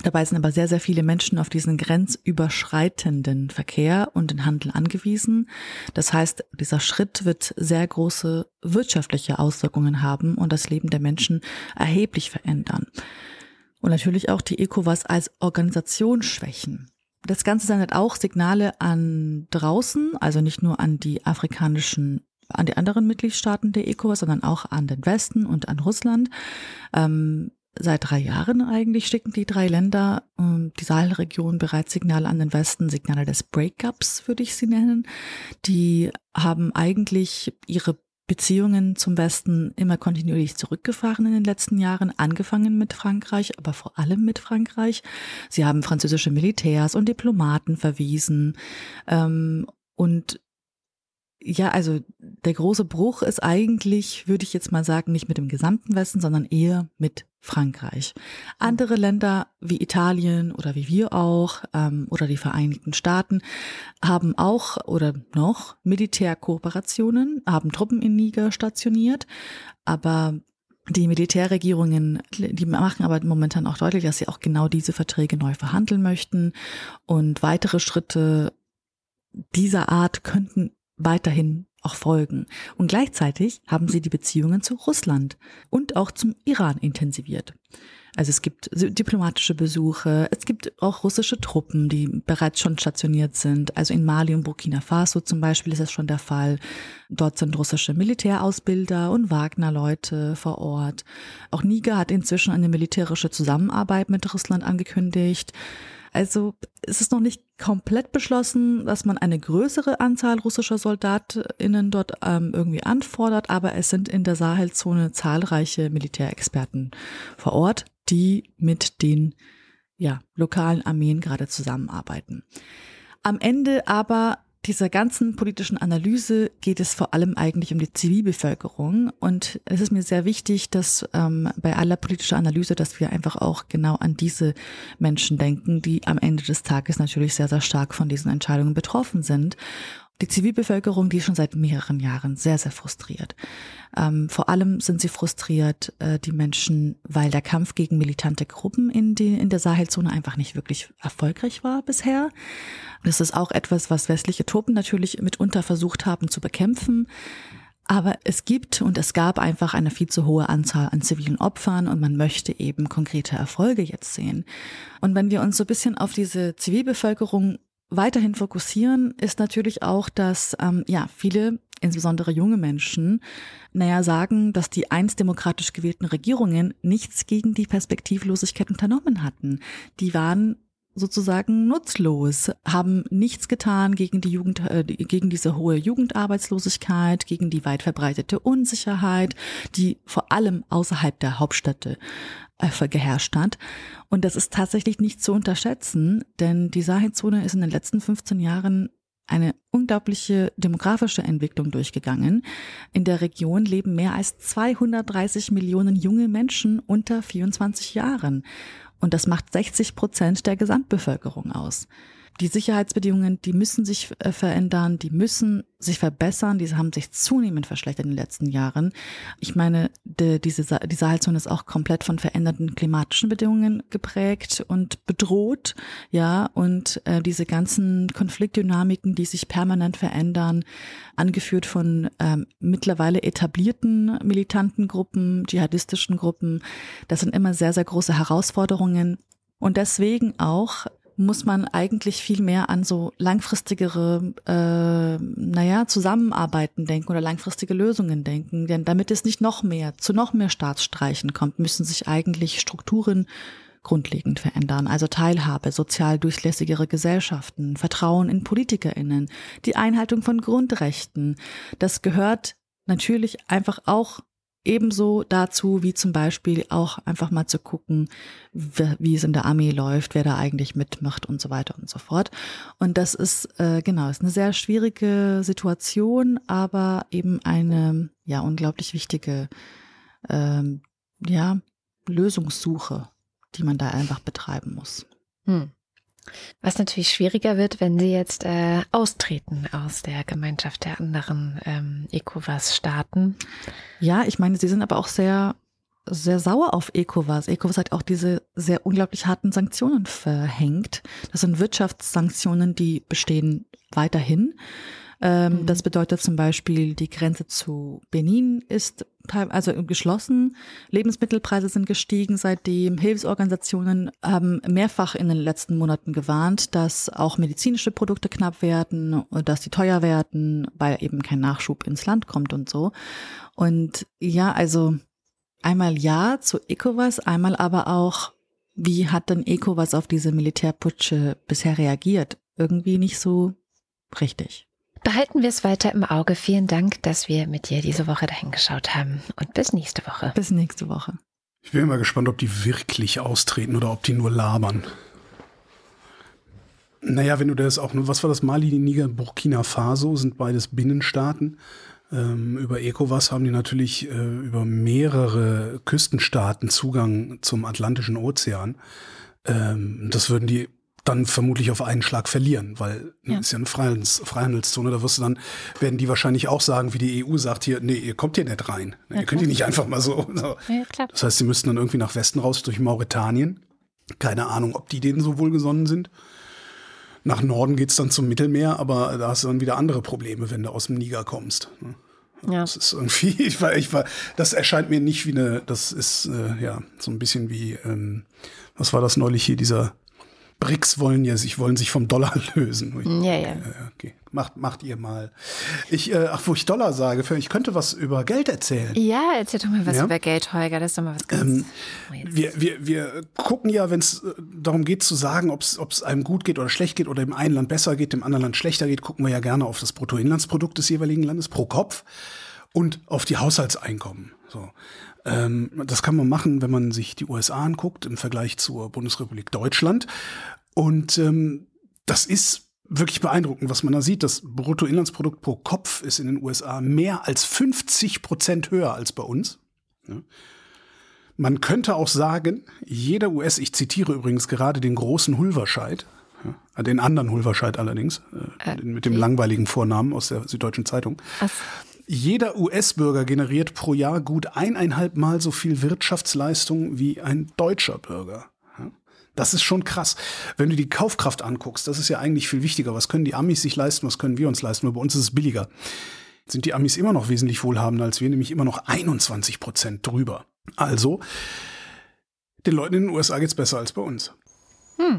Dabei sind aber sehr, sehr viele Menschen auf diesen grenzüberschreitenden Verkehr und den Handel angewiesen. Das heißt, dieser Schritt wird sehr große wirtschaftliche Auswirkungen haben und das Leben der Menschen erheblich verändern. Und natürlich auch die ECOWAS als Organisation schwächen. Das Ganze sendet auch Signale an draußen, also nicht nur an die afrikanischen an die anderen Mitgliedstaaten der ECOWAS, sondern auch an den Westen und an Russland. Ähm, Seit drei Jahren eigentlich schicken die drei Länder, ähm, die Sahelregion bereits Signale an den Westen, Signale des Breakups würde ich sie nennen. Die haben eigentlich ihre Beziehungen zum Westen immer kontinuierlich zurückgefahren in den letzten Jahren, angefangen mit Frankreich, aber vor allem mit Frankreich. Sie haben französische Militärs und Diplomaten verwiesen ähm, und ja, also der große Bruch ist eigentlich, würde ich jetzt mal sagen, nicht mit dem gesamten Westen, sondern eher mit Frankreich. Andere Länder wie Italien oder wie wir auch ähm, oder die Vereinigten Staaten haben auch oder noch Militärkooperationen, haben Truppen in Niger stationiert, aber die Militärregierungen, die machen aber momentan auch deutlich, dass sie auch genau diese Verträge neu verhandeln möchten und weitere Schritte dieser Art könnten weiterhin auch folgen. Und gleichzeitig haben sie die Beziehungen zu Russland und auch zum Iran intensiviert. Also es gibt diplomatische Besuche, es gibt auch russische Truppen, die bereits schon stationiert sind. Also in Mali und Burkina Faso zum Beispiel ist das schon der Fall. Dort sind russische Militärausbilder und Wagner-Leute vor Ort. Auch Niger hat inzwischen eine militärische Zusammenarbeit mit Russland angekündigt. Also es ist noch nicht komplett beschlossen, dass man eine größere Anzahl russischer SoldatInnen dort ähm, irgendwie anfordert, aber es sind in der Sahelzone zahlreiche Militärexperten vor Ort, die mit den ja, lokalen Armeen gerade zusammenarbeiten. Am Ende aber dieser ganzen politischen Analyse geht es vor allem eigentlich um die Zivilbevölkerung. Und es ist mir sehr wichtig, dass ähm, bei aller politischer Analyse, dass wir einfach auch genau an diese Menschen denken, die am Ende des Tages natürlich sehr, sehr stark von diesen Entscheidungen betroffen sind die Zivilbevölkerung, die ist schon seit mehreren Jahren sehr, sehr frustriert. Ähm, vor allem sind sie frustriert, äh, die Menschen, weil der Kampf gegen militante Gruppen in, die, in der Sahelzone einfach nicht wirklich erfolgreich war bisher. Das ist auch etwas, was westliche Truppen natürlich mitunter versucht haben zu bekämpfen. Aber es gibt und es gab einfach eine viel zu hohe Anzahl an zivilen Opfern und man möchte eben konkrete Erfolge jetzt sehen. Und wenn wir uns so ein bisschen auf diese Zivilbevölkerung weiterhin fokussieren, ist natürlich auch, dass ähm, ja viele, insbesondere junge Menschen, naja sagen, dass die einst demokratisch gewählten Regierungen nichts gegen die Perspektivlosigkeit unternommen hatten. Die waren sozusagen nutzlos, haben nichts getan gegen die Jugend, äh, gegen diese hohe Jugendarbeitslosigkeit, gegen die weit verbreitete Unsicherheit, die vor allem außerhalb der Hauptstädte geherrscht hat. Und das ist tatsächlich nicht zu unterschätzen, denn die Sahelzone ist in den letzten 15 Jahren eine unglaubliche demografische Entwicklung durchgegangen. In der Region leben mehr als 230 Millionen junge Menschen unter 24 Jahren. Und das macht 60 Prozent der Gesamtbevölkerung aus die Sicherheitsbedingungen, die müssen sich äh, verändern, die müssen sich verbessern, diese haben sich zunehmend verschlechtert in den letzten Jahren. Ich meine, die, diese, die Sahelzone ist auch komplett von veränderten klimatischen Bedingungen geprägt und bedroht, ja, und äh, diese ganzen Konfliktdynamiken, die sich permanent verändern, angeführt von ähm, mittlerweile etablierten militanten Gruppen, dschihadistischen Gruppen, das sind immer sehr, sehr große Herausforderungen. Und deswegen auch muss man eigentlich viel mehr an so langfristigere, äh, naja, Zusammenarbeiten denken oder langfristige Lösungen denken. Denn damit es nicht noch mehr, zu noch mehr Staatsstreichen kommt, müssen sich eigentlich Strukturen grundlegend verändern. Also Teilhabe, sozial durchlässigere Gesellschaften, Vertrauen in PolitikerInnen, die Einhaltung von Grundrechten. Das gehört natürlich einfach auch ebenso dazu, wie zum Beispiel auch einfach mal zu gucken, wie es in der Armee läuft, wer da eigentlich mitmacht und so weiter und so fort. Und das ist, äh, genau, ist eine sehr schwierige Situation, aber eben eine, ja, unglaublich wichtige, ähm, ja, Lösungssuche, die man da einfach betreiben muss. Hm. Was natürlich schwieriger wird, wenn sie jetzt äh, austreten aus der Gemeinschaft der anderen ähm, ECOWAS-Staaten. Ja, ich meine, sie sind aber auch sehr, sehr sauer auf ECOWAS. ECOWAS hat auch diese sehr unglaublich harten Sanktionen verhängt. Das sind Wirtschaftssanktionen, die bestehen weiterhin. Ähm, mhm. Das bedeutet zum Beispiel, die Grenze zu Benin ist also geschlossen. Lebensmittelpreise sind gestiegen seitdem. Hilfsorganisationen haben mehrfach in den letzten Monaten gewarnt, dass auch medizinische Produkte knapp werden, dass die teuer werden, weil eben kein Nachschub ins Land kommt und so. Und ja, also einmal ja zu ECOWAS, einmal aber auch, wie hat denn ECOWAS auf diese Militärputsche bisher reagiert? Irgendwie nicht so richtig. Behalten wir es weiter im Auge. Vielen Dank, dass wir mit dir diese Woche dahin geschaut haben. Und bis nächste Woche. Bis nächste Woche. Ich bin immer gespannt, ob die wirklich austreten oder ob die nur labern. Naja, wenn du das auch nur, was war das, Mali, Niger, Burkina Faso, sind beides Binnenstaaten. Ähm, über ECOWAS haben die natürlich äh, über mehrere Küstenstaaten Zugang zum Atlantischen Ozean. Ähm, das würden die dann vermutlich auf einen Schlag verlieren, weil ja. ist ja eine Freihandels Freihandelszone, da wirst du dann, werden die wahrscheinlich auch sagen, wie die EU sagt hier, nee, ihr kommt hier nicht rein. Ja, ihr könnt hier nicht einfach mal so. so. Ja, klar. Das heißt, sie müssten dann irgendwie nach Westen raus durch Mauretanien. Keine Ahnung, ob die denen so wohlgesonnen sind. Nach Norden geht's dann zum Mittelmeer, aber da hast du dann wieder andere Probleme, wenn du aus dem Niger kommst. Ne? Ja. Das ist irgendwie, ich war, ich war, das erscheint mir nicht wie eine, das ist äh, ja so ein bisschen wie, ähm, was war das neulich hier, dieser BRICS wollen ja sich, wollen sich vom Dollar lösen. Ja, ja. Okay, macht, macht ihr mal. Ich, äh, ach, wo ich Dollar sage, ich könnte was über Geld erzählen. Ja, erzähl doch mal was ja? über Geld, Holger. Das ist doch mal was ganz ähm, oh, wir, wir, wir gucken ja, wenn es äh, darum geht zu sagen, ob es einem gut geht oder schlecht geht oder im einen Land besser geht, im anderen Land schlechter geht, gucken wir ja gerne auf das Bruttoinlandsprodukt des jeweiligen Landes pro Kopf und auf die Haushaltseinkommen. So. Ähm, das kann man machen, wenn man sich die USA anguckt im Vergleich zur Bundesrepublik Deutschland. Und ähm, das ist wirklich beeindruckend, was man da sieht. Das Bruttoinlandsprodukt pro Kopf ist in den USA mehr als 50 Prozent höher als bei uns. Ja. Man könnte auch sagen, jeder US, ich zitiere übrigens gerade den großen Hulverscheid, ja, den anderen Hulverscheid allerdings, äh, äh, mit dem langweiligen Vornamen aus der Süddeutschen Zeitung. Ach. Jeder US-Bürger generiert pro Jahr gut eineinhalb Mal so viel Wirtschaftsleistung wie ein deutscher Bürger. Das ist schon krass. Wenn du die Kaufkraft anguckst, das ist ja eigentlich viel wichtiger. Was können die Amis sich leisten, was können wir uns leisten? Weil bei uns ist es billiger. Sind die Amis immer noch wesentlich wohlhabender als wir, nämlich immer noch 21 Prozent drüber. Also, den Leuten in den USA geht's besser als bei uns.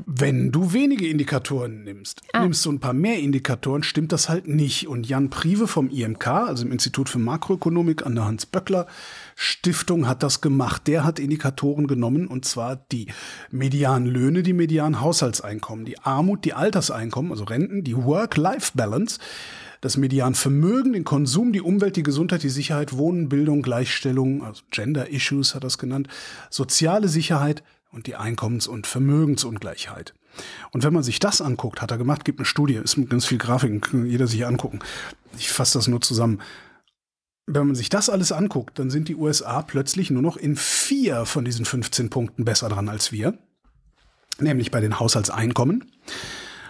Wenn du wenige Indikatoren nimmst, Ah. nimmst du ein paar mehr Indikatoren, stimmt das halt nicht. Und Jan Prive vom IMK, also im Institut für Makroökonomik an der Hans-Böckler-Stiftung, hat das gemacht. Der hat Indikatoren genommen, und zwar die Medianlöhne, die Medianhaushaltseinkommen, die Armut, die Alterseinkommen, also Renten, die Work-Life-Balance, das Medianvermögen, den Konsum, die Umwelt, die Gesundheit, die Sicherheit, Wohnen, Bildung, Gleichstellung, also Gender Issues hat das genannt, soziale Sicherheit und die Einkommens- und Vermögensungleichheit. Und wenn man sich das anguckt, hat er gemacht, gibt eine Studie, ist mit ganz viel Grafiken, kann jeder sich angucken. Ich fasse das nur zusammen. Wenn man sich das alles anguckt, dann sind die USA plötzlich nur noch in vier von diesen 15 Punkten besser dran als wir. Nämlich bei den Haushaltseinkommen,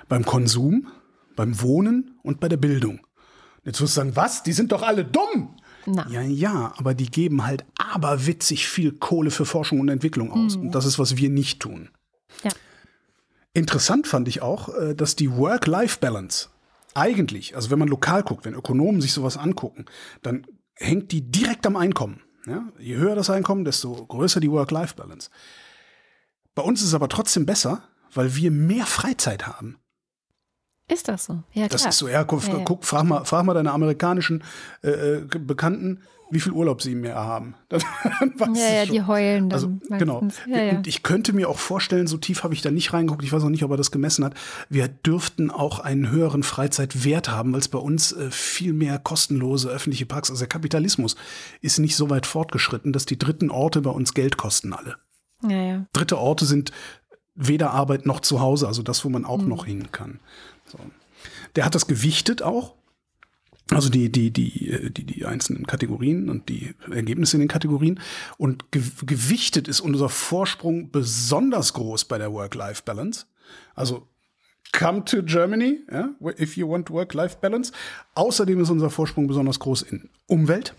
beim Konsum, beim Wohnen und bei der Bildung. Jetzt wirst du sagen, was? Die sind doch alle dumm! Na. Ja, ja, aber die geben halt aberwitzig viel Kohle für Forschung und Entwicklung aus. Und das ist, was wir nicht tun. Ja. Interessant fand ich auch, äh, dass die Work-Life-Balance eigentlich, also wenn man lokal guckt, wenn Ökonomen sich sowas angucken, dann hängt die direkt am Einkommen. Ja? Je höher das Einkommen, desto größer die Work-Life-Balance. Bei uns ist es aber trotzdem besser, weil wir mehr Freizeit haben. Ist das so? Ja, klar. Das ist so, ja, guck, Ja, ja. guck frag, mal, frag mal deine amerikanischen äh, äh, Bekannten, wie viel Urlaub sie mehr haben. Dann, dann ja, ja, schon. die heulen dann Also genau. meistens. Ja, ja. Und ich könnte mir auch vorstellen, so tief habe ich da nicht reingeguckt, ich weiß auch nicht, ob er das gemessen hat, wir dürften auch einen höheren Freizeitwert haben, weil es bei uns äh, viel mehr kostenlose öffentliche Parks, also der Kapitalismus ist nicht so weit fortgeschritten, dass die dritten Orte bei uns Geld kosten alle. ja, ja. Dritte Orte sind weder Arbeit noch zu Hause, also das, wo man auch noch hin kann. So. Der hat das gewichtet auch. Also die, die, die, äh, die, die einzelnen Kategorien und die Ergebnisse in den Kategorien. Und ge gewichtet ist unser Vorsprung besonders groß bei der Work-Life-Balance. Also come to Germany, ja, if you want Work-Life-Balance. Außerdem ist unser Vorsprung besonders groß in Umwelt,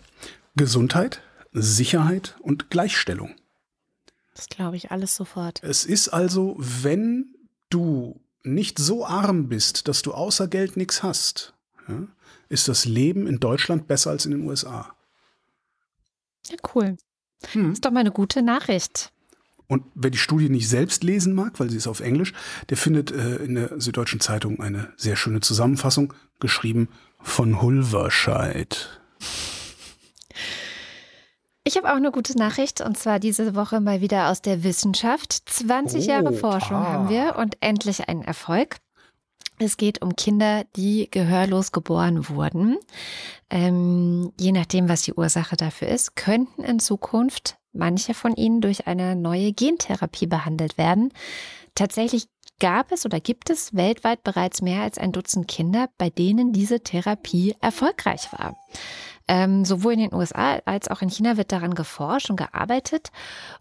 Gesundheit, Sicherheit und Gleichstellung. Das glaube ich alles sofort. Es ist also, wenn du nicht so arm bist, dass du außer Geld nichts hast, ja, ist das Leben in Deutschland besser als in den USA. Ja, cool. Hm. Ist doch mal eine gute Nachricht. Und wer die Studie nicht selbst lesen mag, weil sie ist auf Englisch, der findet äh, in der Süddeutschen Zeitung eine sehr schöne Zusammenfassung, geschrieben von Hulverscheid. Ich habe auch eine gute Nachricht und zwar diese Woche mal wieder aus der Wissenschaft. 20 Oh, Jahre Forschung ah. haben wir und endlich einen Erfolg. Es geht um Kinder, die gehörlos geboren wurden. Ähm, je nachdem, was die Ursache dafür ist, könnten in Zukunft manche von ihnen durch eine neue Gentherapie behandelt werden. Tatsächlich gab es oder gibt es weltweit bereits mehr als ein Dutzend Kinder, bei denen diese Therapie erfolgreich war. Ähm, sowohl in den USA als auch in China wird daran geforscht und gearbeitet.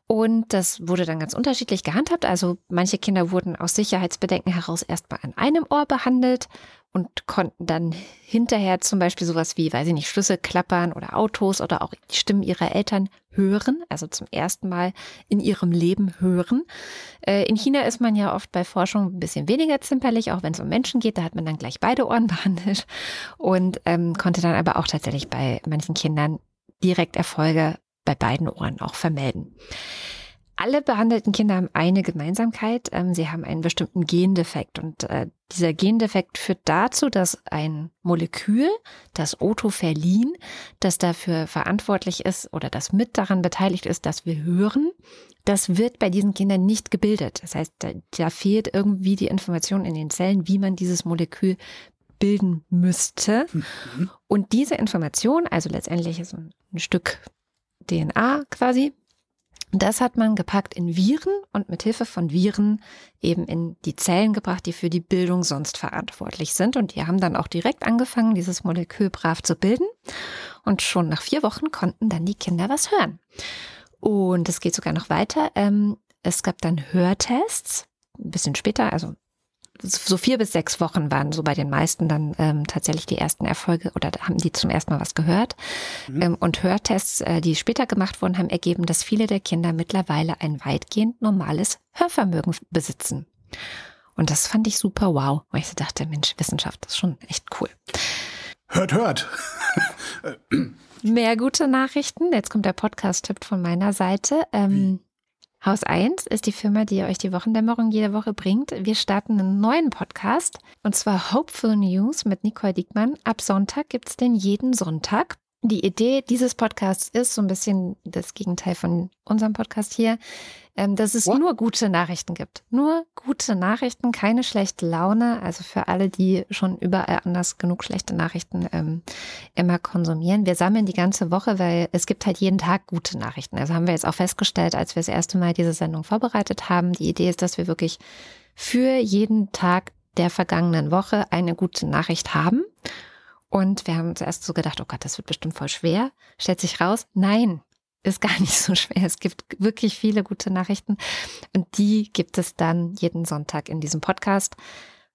Und das wurde dann ganz unterschiedlich gehandhabt. Also manche Kinder wurden aus Sicherheitsbedenken heraus erstmal an einem Ohr behandelt und konnten dann hinterher zum Beispiel sowas wie, weiß ich nicht, Schlüssel klappern oder Autos oder auch die Stimmen ihrer Eltern hören, also zum ersten Mal in ihrem Leben hören. Äh, in China ist man ja oft bei Forschung ein bisschen weniger zimperlich, auch wenn es um Menschen geht, da hat man dann gleich beide Ohren behandelt und ähm, konnte dann aber auch tatsächlich bei manchen Kindern direkt Erfolge bei beiden Ohren auch vermelden. Alle behandelten Kinder haben eine Gemeinsamkeit. Ähm, sie haben einen bestimmten Gendefekt. Und äh, dieser Gendefekt führt dazu, dass ein Molekül, das Otopherlin, das dafür verantwortlich ist oder das mit daran beteiligt ist, dass wir hören, das wird bei diesen Kindern nicht gebildet. Das heißt, da, da fehlt irgendwie die Information in den Zellen, wie man dieses Molekül bilden müsste. Und diese Information, also letztendlich so ein Stück DNA quasi, das hat man gepackt in Viren und mit Hilfe von Viren eben in die Zellen gebracht, die für die Bildung sonst verantwortlich sind. Und die haben dann auch direkt angefangen, dieses Molekül brav zu bilden. Und schon nach vier Wochen konnten dann die Kinder was hören. Und es geht sogar noch weiter. Ähm, es gab dann Hörtests, ein bisschen später, also so vier bis sechs Wochen waren so bei den meisten dann ähm, tatsächlich die ersten Erfolge oder haben die zum ersten Mal was gehört. Ähm, und Hörtests, äh, die später gemacht wurden, haben ergeben, dass viele der Kinder mittlerweile ein weitgehend normales Hörvermögen besitzen. Und das fand ich super wow, weil ich so dachte, Mensch, Wissenschaft das ist schon echt cool. Hört, hört. Mehr gute Nachrichten. Jetzt kommt der Podcast-Tipp von meiner Seite. Ähm, Haus 1 ist die Firma, die euch die Wochendämmerung jede Woche bringt. Wir starten einen neuen Podcast und zwar Hopeful News mit Nicole Diekmann. Ab Sonntag gibt es den jeden Sonntag. Die Idee dieses Podcasts ist so ein bisschen das Gegenteil von unserem Podcast hier, ähm, dass es What? nur gute Nachrichten gibt. Nur gute Nachrichten, keine schlechte Laune. Also für alle, die schon überall anders genug schlechte Nachrichten ähm, immer konsumieren. Wir sammeln die ganze Woche, weil es gibt halt jeden Tag gute Nachrichten. Also haben wir jetzt auch festgestellt, als wir das erste Mal diese Sendung vorbereitet haben. Die Idee ist, dass wir wirklich für jeden Tag der vergangenen Woche eine gute Nachricht haben. Und wir haben zuerst so gedacht, oh Gott, das wird bestimmt voll schwer. Stellt sich raus, nein, ist gar nicht so schwer. Es gibt wirklich viele gute Nachrichten und die gibt es dann jeden Sonntag in diesem Podcast.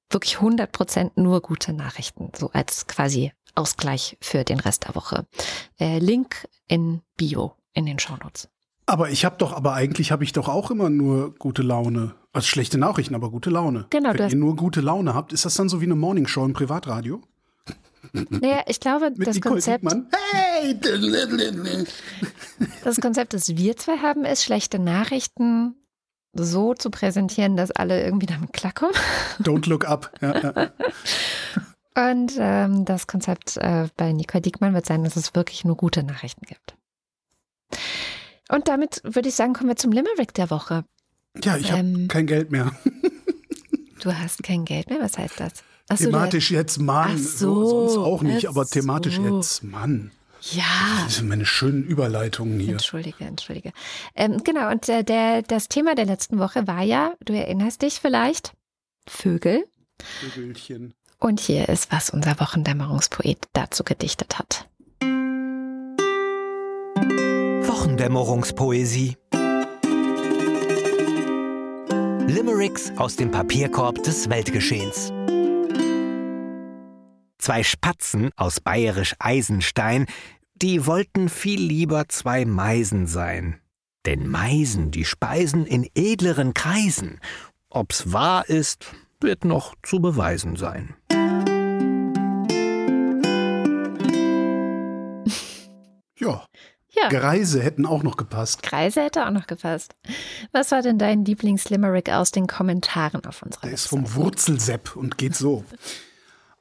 Wirklich 100 Prozent nur gute Nachrichten, so als quasi Ausgleich für den Rest der Woche. Äh, Link in Bio in den Shownotes. Aber ich habe doch, aber eigentlich habe ich doch auch immer nur gute Laune. Also schlechte Nachrichten, aber gute Laune. Genau, Wenn ihr nur gute Laune habt, ist das dann so wie eine Morningshow im Privatradio? Naja, ich glaube, das Nicole Konzept, Diekmann. Hey! das Konzept, das wir zwei haben, ist, schlechte Nachrichten so zu präsentieren, dass alle irgendwie damit klarkommen. Don't look up. Ja, ja. Und ähm, das Konzept äh, bei Nicole Diekmann wird sein, dass es wirklich nur gute Nachrichten gibt. Und damit würde ich sagen, kommen wir zum Limerick der Woche. ja ich habe Ähm, kein Geld mehr. Du hast kein Geld mehr, was heißt das? Ach so, thematisch jetzt, Mann. Ach so, sonst auch nicht, aber thematisch so. jetzt, Mann. Ja. Das sind meine schönen Überleitungen hier. Entschuldige, entschuldige. Ähm, genau, und äh, der, das Thema der letzten Woche war ja, du erinnerst dich vielleicht, Vögel. Vögelchen. Und hier ist, was unser Wochendämmerungspoet dazu gedichtet hat. Wochendämmerungspoesie. Limericks aus dem Papierkorb des Weltgeschehens. Zwei Spatzen aus bayerisch Eisenstein, die wollten viel lieber zwei Meisen sein. Denn Meisen, die speisen in edleren Kreisen. Ob's wahr ist, wird noch zu beweisen sein. Ja, Ja. Greise hätten auch noch gepasst. Kreise hätte auch noch gepasst. Was war denn dein Lieblingslimerick aus den Kommentaren auf unserer Der ist Website? vom Wurzelsepp und geht so.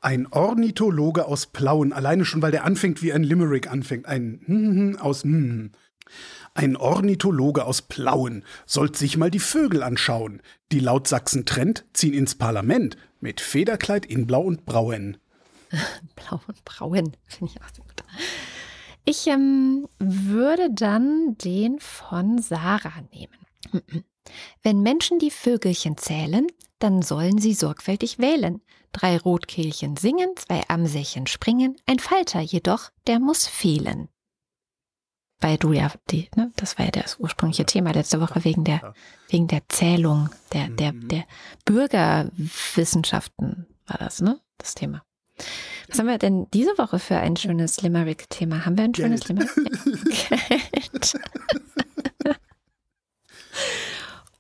Ein Ornithologe aus Plauen, alleine schon, weil der anfängt, wie ein Limerick anfängt. Ein hm, aus hm. Ein Ornithologe aus Plauen sollt sich mal die Vögel anschauen. Die laut Sachsen Trend ziehen ins Parlament mit Federkleid in Blau und Brauen. Blau und Brauen, finde ich auch sehr gut. Ich ähm, würde dann den von Sarah nehmen. Wenn Menschen die Vögelchen zählen, dann sollen sie sorgfältig wählen. Drei Rotkehlchen singen, zwei Amselchen springen, ein Falter jedoch, der muss fehlen. Weil du ja, die, ne, das war ja das ursprüngliche Thema letzte Woche wegen der, wegen der Zählung der, der, Mhm. der Bürgerwissenschaften war das, ne? Das Thema. Was haben wir denn diese Woche für ein schönes Limerick-Thema? Haben wir ein schönes Geld. Limerick? Geld.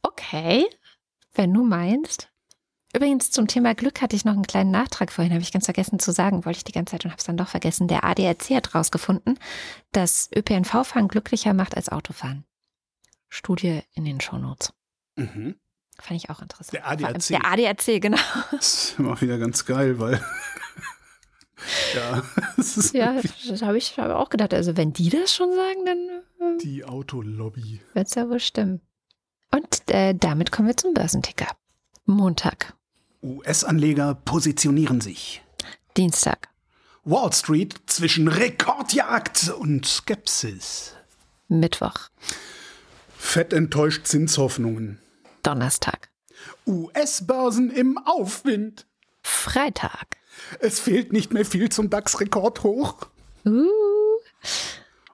okay, wenn du meinst. Übrigens zum Thema Glück hatte ich noch einen kleinen Nachtrag vorhin, habe ich ganz vergessen zu sagen, wollte ich die ganze Zeit und habe es dann doch vergessen. Der ADAC hat rausgefunden, dass ÖPNV-Fahren glücklicher macht als Autofahren. Studie in den Shownotes. Mhm. Fand ich auch interessant. Der ADAC. Der ADAC, genau. Das ist immer wieder ganz geil, weil. ja, es ist Ja, das habe ich auch gedacht. Also wenn die das schon sagen, dann die Autolobby. wird es ja wohl stimmen. Und äh, damit kommen wir zum Börsenticker. Montag, US-Anleger positionieren sich. Dienstag, Wall Street zwischen Rekordjagd und Skepsis. Mittwoch, Fett enttäuscht Zinshoffnungen. Donnerstag, US-Börsen im Aufwind. Freitag. Es fehlt nicht mehr viel zum DAX-Rekord hoch. Uh,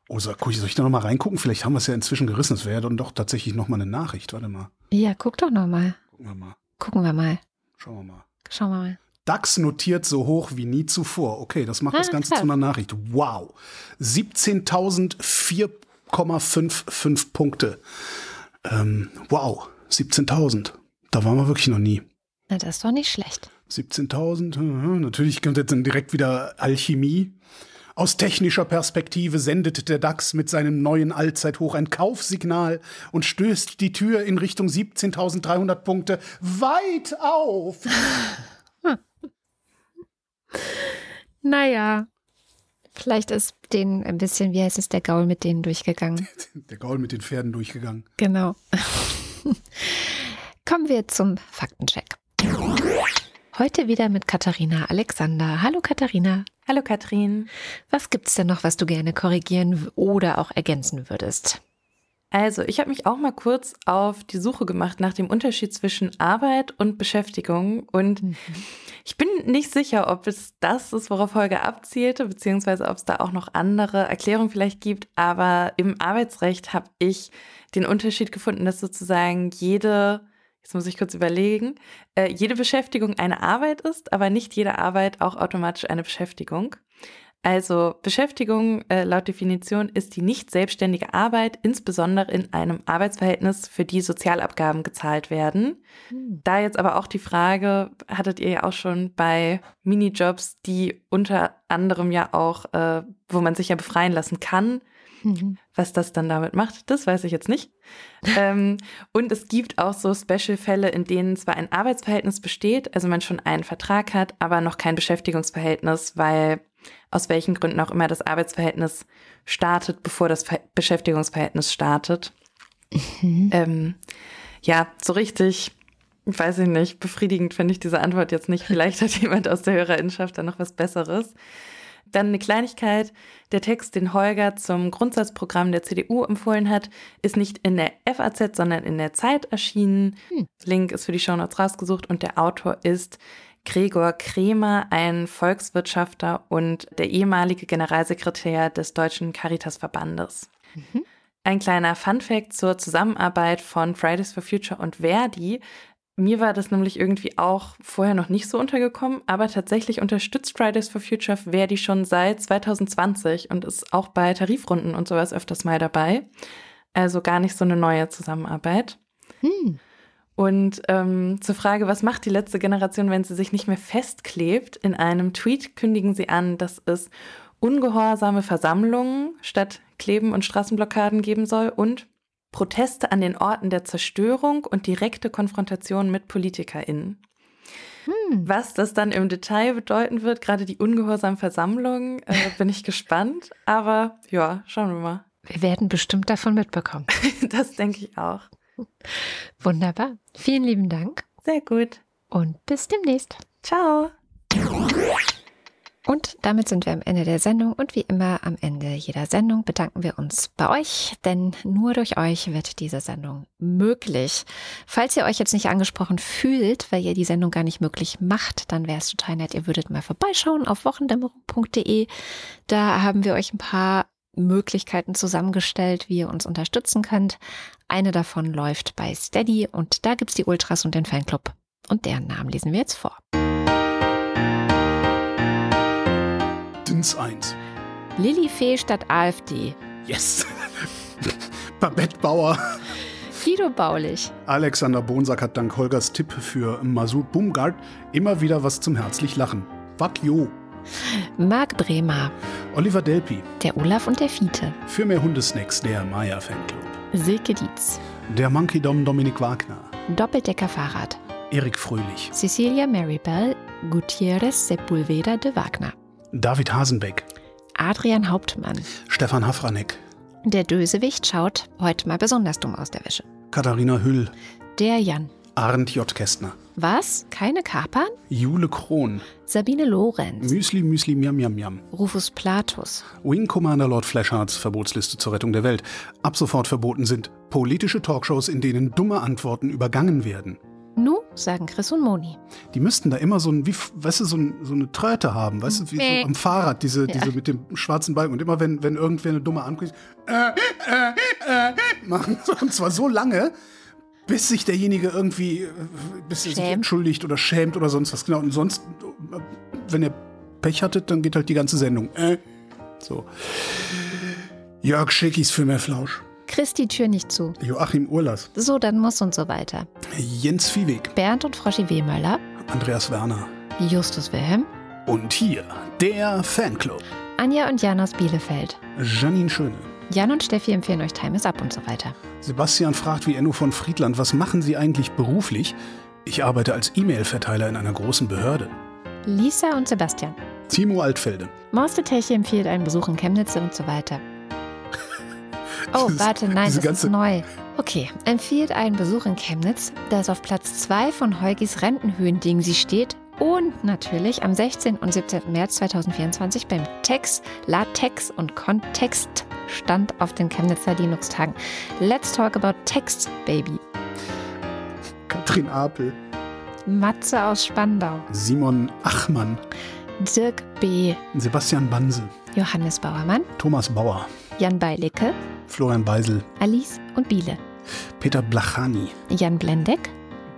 Oh, soll soll ich da noch mal reingucken? Vielleicht haben wir es ja inzwischen gerissen. Das wäre ja dann doch tatsächlich noch mal eine Nachricht. Warte mal. ja, guck doch noch mal. Gucken wir mal. Gucken wir mal. Schauen wir mal. Schauen wir mal. DAX notiert so hoch wie nie zuvor. Okay, das macht das Ah, Ganze krass. zu einer Nachricht. Wow. 17.004,55 Punkte. Ähm, wow. 17.000. Da waren wir wirklich noch nie. Na, das ist doch nicht schlecht. 17.000. mhm, Natürlich kommt jetzt dann direkt wieder Alchemie. Aus technischer Perspektive sendet der DAX mit seinem neuen Allzeithoch ein Kaufsignal und stößt die Tür in Richtung 17.300 Punkte weit auf. Naja, vielleicht ist denen ein bisschen, wie heißt es, der Gaul mit denen durchgegangen. Der Gaul mit den Pferden durchgegangen. Genau. Kommen wir zum Faktencheck. Heute wieder mit Katharina Alexander. Hallo Katharina. Hallo Katrin. Was gibt's denn noch, was du gerne korrigieren oder auch ergänzen würdest? Also, ich habe mich auch mal kurz auf die Suche gemacht nach dem Unterschied zwischen Arbeit und Beschäftigung. Und mhm. ich bin nicht sicher, ob es das ist, worauf Holger abzielte, beziehungsweise ob es da auch noch andere Erklärungen vielleicht gibt. Aber im Arbeitsrecht habe ich den Unterschied gefunden, dass sozusagen jede jetzt muss ich kurz überlegen, äh, jede Beschäftigung eine Arbeit ist, aber nicht jede Arbeit auch automatisch eine Beschäftigung. Also Beschäftigung äh, laut Definition ist die nicht selbstständige Arbeit, insbesondere in einem Arbeitsverhältnis, für die Sozialabgaben gezahlt werden. Hm. Da jetzt aber auch die Frage, hattet ihr ja auch schon bei Minijobs, die unter anderem ja auch, äh, wo man sich ja befreien lassen kann, Mhm. Was das dann damit macht, das weiß ich jetzt nicht. ähm, und es gibt auch so Special-Fälle, in denen zwar ein Arbeitsverhältnis besteht, also man schon einen Vertrag hat, aber noch kein Beschäftigungsverhältnis, weil aus welchen Gründen auch immer das Arbeitsverhältnis startet, bevor das Ver Beschäftigungsverhältnis startet. Mhm. Ähm, ja, so richtig, weiß ich nicht, befriedigend finde ich diese Antwort jetzt nicht. Vielleicht hat jemand aus der Hörerinnenschaft da noch was Besseres. Dann eine Kleinigkeit. Der Text, den Holger zum Grundsatzprogramm der CDU empfohlen hat, ist nicht in der FAZ, sondern in der Zeit erschienen. Hm. Link ist für die Shownotes rausgesucht und der Autor ist Gregor Kremer, ein Volkswirtschafter und der ehemalige Generalsekretär des Deutschen Caritasverbandes. Mhm. Ein kleiner Funfact zur Zusammenarbeit von Fridays for Future und Verdi. Mir war das nämlich irgendwie auch vorher noch nicht so untergekommen, aber tatsächlich unterstützt Fridays for Future Verdi schon seit 2020 und ist auch bei Tarifrunden und sowas öfters mal dabei. Also gar nicht so eine neue Zusammenarbeit. Hm. Und ähm, zur Frage, was macht die letzte Generation, wenn sie sich nicht mehr festklebt? In einem Tweet kündigen sie an, dass es ungehorsame Versammlungen statt Kleben und Straßenblockaden geben soll und Proteste an den Orten der Zerstörung und direkte Konfrontation mit PolitikerInnen. Hm. Was das dann im Detail bedeuten wird, gerade die ungehorsamen Versammlungen, äh, bin ich gespannt. Aber ja, schauen wir mal. Wir werden bestimmt davon mitbekommen. das denke ich auch. Wunderbar. Vielen lieben Dank. Sehr gut. Und bis demnächst. Ciao. Und damit sind wir am Ende der Sendung und wie immer am Ende jeder Sendung bedanken wir uns bei euch, denn nur durch euch wird diese Sendung möglich. Falls ihr euch jetzt nicht angesprochen fühlt, weil ihr die Sendung gar nicht möglich macht, dann wäre es total nett, ihr würdet mal vorbeischauen auf wochendämmerung.de. Da haben wir euch ein paar Möglichkeiten zusammengestellt, wie ihr uns unterstützen könnt. Eine davon läuft bei Steady und da gibt's die Ultras und den Fanclub. Und deren Namen lesen wir jetzt vor. Dins 1. Lilifee statt AfD. Yes. Babette Bauer. Guido Baulich. Alexander Bonsack hat dank Holgers Tipp für Masud Bumgard immer wieder was zum herzlich Lachen. Fuck you. Marc Bremer. Oliver Delpi. Der Olaf und der Fiete. Für mehr Hundesnacks der Maya Fanclub. Silke Dietz. Der Monkey Dom Dominik Wagner. Doppeldecker Fahrrad. Erik Fröhlich. Cecilia Maribel Gutierrez Sepulveda de Wagner. David Hasenbeck. Adrian Hauptmann. Stefan Hafranek. Der Dösewicht schaut heute mal besonders dumm aus der Wäsche. Katharina Hüll. Der Jan. Arndt J. Kästner. Was? Keine Kapern? Jule Krohn. Sabine Lorenz. Müsli, Müsli, Miam, Miam, Miam. Rufus Platus. Wing Commander Lord Flashhards Verbotsliste zur Rettung der Welt. Ab sofort verboten sind politische Talkshows, in denen dumme Antworten übergangen werden. Nu, sagen Chris und Moni. Die müssten da immer so ein, wie, weißt du, so, ein, so eine Tröte haben, weißt du, wie so am Fahrrad, diese, ja. diese mit dem schwarzen Balken. Und immer wenn, wenn irgendwer eine dumme ankriegt, äh, äh, äh, machen. Und zwar so lange, bis sich derjenige irgendwie, äh, bis er sich entschuldigt oder schämt oder sonst was. Genau. Und sonst, wenn ihr Pech hattet, dann geht halt die ganze Sendung. Äh, so. Jörg Schickis für mehr Flausch. Chris die Tür nicht zu. Joachim Urlas. So, dann muss und so weiter. Jens Viehweg. Bernd und Froschi Wehmöller. Andreas Werner. Justus Wilhelm. Und hier der Fanclub. Anja und Jan aus Bielefeld. Janine Schöne. Jan und Steffi empfehlen euch Time is Up und so weiter. Sebastian fragt wie Enno von Friedland, was machen Sie eigentlich beruflich? Ich arbeite als E-Mail-Verteiler in einer großen Behörde. Lisa und Sebastian. Timo Altfelde. Morsteteche empfiehlt einen Besuch in Chemnitz und so weiter. Oh, warte, nein, das ist neu. Okay, empfiehlt einen Besuch in Chemnitz, das auf Platz 2 von Heugis Rentenhöhending sie steht und natürlich am 16. und 17. März 2024 beim Tex, Latex und Kontext stand auf den Chemnitzer Linux-Tagen. Let's talk about Text, Baby. Katrin Apel. Matze aus Spandau, Simon Achmann. Dirk B., Sebastian Banse. Johannes Bauermann, Thomas Bauer. Jan Beilicke, Florian Beisel. Alice und Biele, Peter Blachani. Jan Blendeck,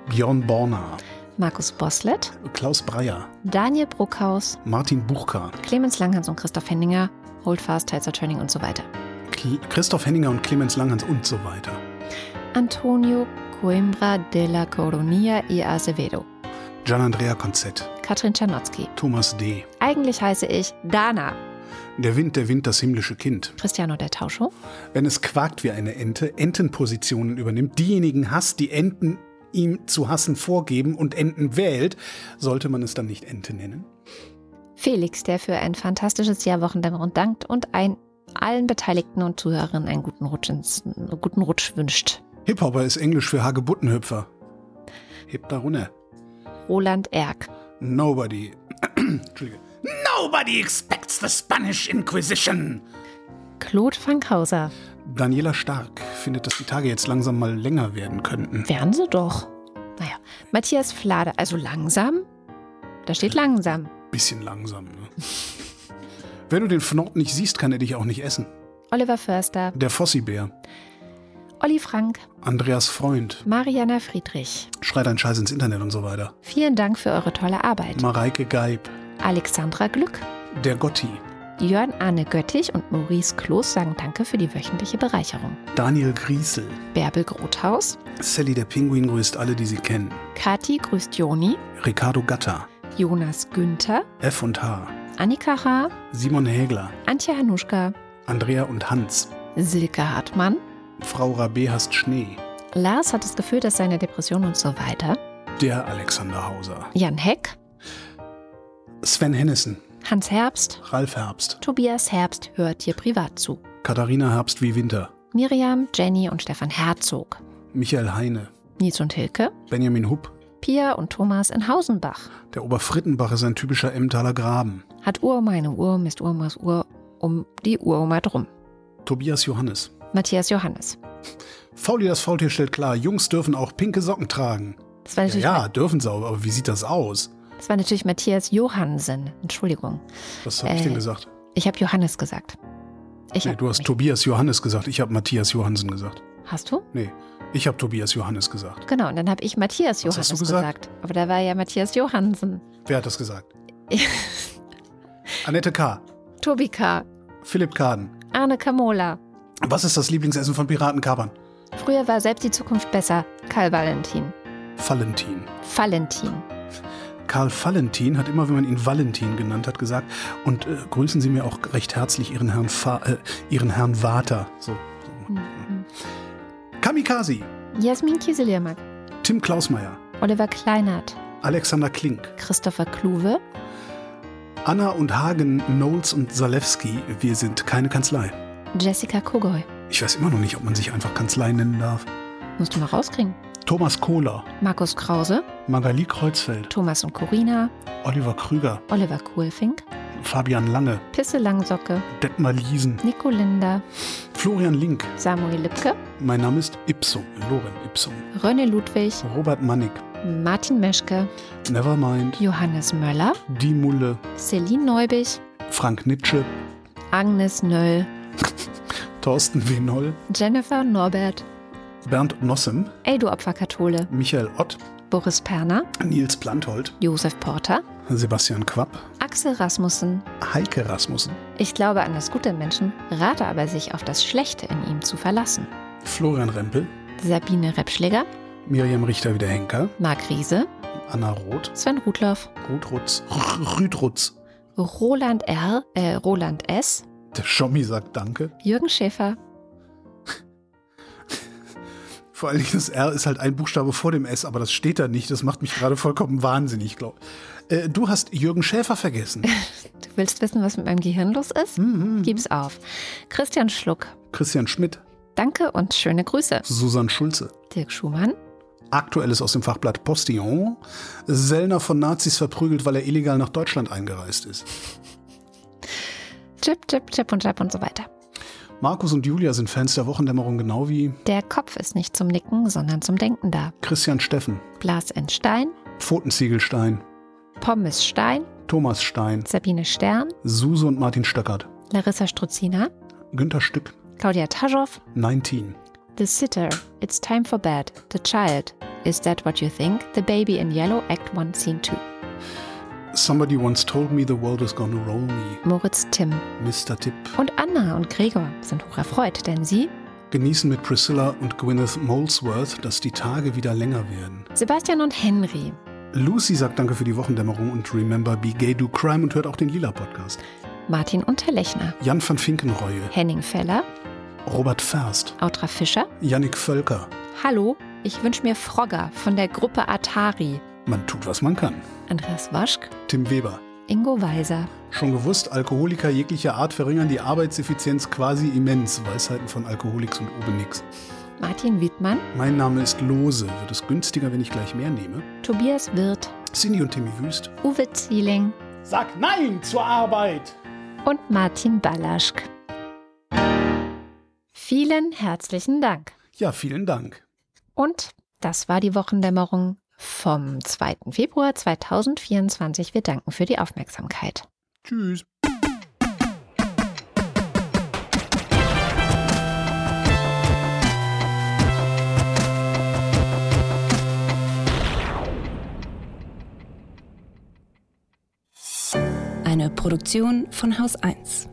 Björn Borner. Markus Boslett, Klaus Breyer. Daniel Bruckhaus, Martin Buchka. Clemens Langhans und Christoph Henninger, Holdfast, Tizer Training und so weiter. Christoph Henninger und Clemens Langhans und so weiter. Antonio Coimbra de la Coronia y Acevedo, Gian Andrea Konzett. Katrin Czernotzki. Thomas D. Eigentlich heiße ich Dana, Der Wind, der Wind, das himmlische Kind. Cristiano der Tauscho, Wenn es quakt wie eine Ente, Entenpositionen übernimmt, diejenigen hasst, die Enten ihm zu hassen vorgeben und Enten wählt, sollte man es dann nicht Ente nennen? Felix, der für ein fantastisches Jahr Wochendämmerung dankt und ein allen Beteiligten und Zuhörerinnen einen guten Rutsch, ins, einen guten Rutsch wünscht. Hip-Hopper ist Englisch für Hagebuttenhüpfer. Heb da runter. Roland Erck, Nobody. Entschuldige. Nobody expects the Spanish Inquisition. Claude Fankhauser. Daniela Stark findet, dass die Tage jetzt langsam mal länger werden könnten. Wären sie doch. Naja, Matthias Flade, also langsam? Da steht langsam. Bisschen langsam, ne? Wenn du den Fnord nicht siehst, kann er dich auch nicht essen. Oliver Förster, Der Fossibär. Olli Frank, Andreas Freund. Mariana Friedrich. Schreit ein Scheiß ins Internet und so weiter. Vielen Dank für eure tolle Arbeit. Mareike Geib. Alexandra Glück, Der Gotti. Jörn Arne Göttich und Maurice Kloß sagen Danke für die wöchentliche Bereicherung. Daniel Griesel. Bärbel Grothaus, Sally der Pinguin grüßt alle, die sie kennen. Kati grüßt Joni, Ricardo Gatter. Jonas Günther, F und H. Annika H., Simon Hägler. Antje Hanuschka, Andrea und Hans. Silke Hartmann, Frau Rabé hasst Schnee. Lars hat das Gefühl, dass seine Depression und so weiter, Der Alexander Hauser. Jan Heck, Sven Hennissen. Hans Herbst, Ralf Herbst. Tobias Herbst hört dir privat zu. Katharina Herbst wie Winter. Miriam, Jenny und Stefan Herzog, Michael Heine. Nils und Hilke, Benjamin Hupp. Pia und Thomas in Hausenbach. Der Oberfrittenbach ist ein typischer Emmentaler Graben. Hat Uhr um eine Uhr, misst Urmas Uhr um die Uroma drum. Tobias Johannes. Matthias Johannes. Fauli das Faultier stellt klar, Jungs dürfen auch pinke Socken tragen. Das war Ja, natürlich, ja, dürfen sie, auch, aber wie sieht das aus? Das war natürlich Matthias Johansen. Entschuldigung. Was habe ich Äh, denn gesagt? Ich habe Johannes gesagt. Ich Nee, du hast mich- Tobias Johannes gesagt. Ich habe Matthias Johansen gesagt. Hast du? Nee, ich habe Tobias Johannes gesagt. Genau, und dann habe ich Matthias Was Johannes hast du gesagt? gesagt. Aber da war ja Matthias Johansen. Wer hat das gesagt? Annette K., Tobi K., Philipp Kaden. Arne Kamola. Was ist das Lieblingsessen von Piratenkapern? Früher war selbst die Zukunft besser. Karl Valentin. Valentin. Valentin. Karl Valentin hat immer, wenn man ihn Valentin genannt hat, gesagt, und äh, grüßen Sie mir auch recht herzlich Ihren Herrn, Fa äh, Ihren Herrn Vater. So, so. Mhm. Kamikaze, Jasmin Kieseliermack. Tim Klausmeier, Oliver Kleinert. Alexander Klink, Christopher Kluwe. Anna und Hagen, Knowles und Zalewski, wir sind keine Kanzlei. Jessica Kogoy. Ich weiß immer noch nicht, ob man sich einfach Kanzlei nennen darf. Musst du mal rauskriegen. Thomas Kohler, Markus Krause. Magali Kreuzfeld, Thomas und Corina. Oliver Krüger, Oliver Kohlfink. Fabian Lange, Pisse Langsocke. Detmar Liesen, Nico Linder. Florian Link. Samuel Lipke. Mein Name ist Ipsum, Loren Ipsum. René Ludwig. Robert Mannig, Martin Meschke. Nevermind, Johannes Möller. Die Mulle, Celine Neubich. Frank Nitsche, Agnes Nöll. Thorsten W. Noll, Jennifer Norbert. Bernd Nossem, Ey, du Opferkathole. Michael Ott, Boris Perner. Nils Planthold, Josef Porter. Sebastian Quapp, Axel Rasmussen. Heike Rasmussen, Ich glaube an das Gute im Menschen, rate aber sich auf das Schlechte in ihm zu verlassen. Florian Rempel, Sabine Repschläger. Miriam Richter wieder Henker, Marc Riese. Anna Roth, Sven Rudloff. Rutrutz, Rüdrutz, Roland R., äh, Roland S., Der Schommi sagt Danke. Jürgen Schäfer, Vor allen Dingen das R ist halt ein Buchstabe vor dem S, aber das steht da nicht. Das macht mich gerade vollkommen wahnsinnig, glaube äh, Du hast Jürgen Schäfer vergessen. Du willst wissen, was mit meinem Gehirn los ist? Gib's auf. Christian Schluck, Christian Schmidt, danke und schöne Grüße. Susanne Schulze. Dirk Schumann, Aktuelles aus dem Fachblatt Postillon. Sellner von Nazis verprügelt, weil er illegal nach Deutschland eingereist ist. Chip, Chip, Chip und Chap und so weiter. Markus und Julia sind Fans der Wochendämmerung genau wie Der Kopf ist nicht zum Nicken, sondern zum Denken da. Christian Steffen, Blas in Stein, Pfotenziegelstein, Pommes Stein, Thomas Stein, Sabine Stern, Suse und Martin Stöckert, Larissa Struzina, Günter Stück, Claudia Taschow, 19. The Sitter, It's Time for Bed, The Child, Is That What You Think, The Baby in Yellow, Act 1, Scene 2. Somebody once told me the world is gonna roll me. Moritz Tim Mr. Tipp. und Anna und Gregor sind hoch erfreut, denn sie, Genießen mit Priscilla und Gwyneth Molesworth, dass die Tage wieder länger werden. Sebastian und Henry, Lucy sagt Danke für die Wochendämmerung und Remember Be Gay Do Crime und hört auch den Lila Podcast. Martin Unterlechner, Jan van Finkenreue, Henning Feller, Robert Ferst, Autra Fischer, Yannick Völker. Hallo, ich wünsche mir Frogger von der Gruppe Atari, Man tut, was man kann. Andreas Waschk, Tim Weber. Ingo Weiser, Schon gewusst, Alkoholiker jeglicher Art verringern die Arbeitseffizienz quasi immens. Weisheiten von Alkoholiks und Obenix. Martin Wiedmann, Mein Name ist Lose. Wird es günstiger, wenn ich gleich mehr nehme? Tobias Wirth, Cindy und Timmy Wüst. Uwe Zieling Sag Nein zur Arbeit! und Martin Ballaschk. Vielen herzlichen Dank. Ja, vielen Dank. Und das war die Wochendämmerung vom 2. Februar 2024. Wir danken für die Aufmerksamkeit. Tschüss. Eine Produktion von Haus 1.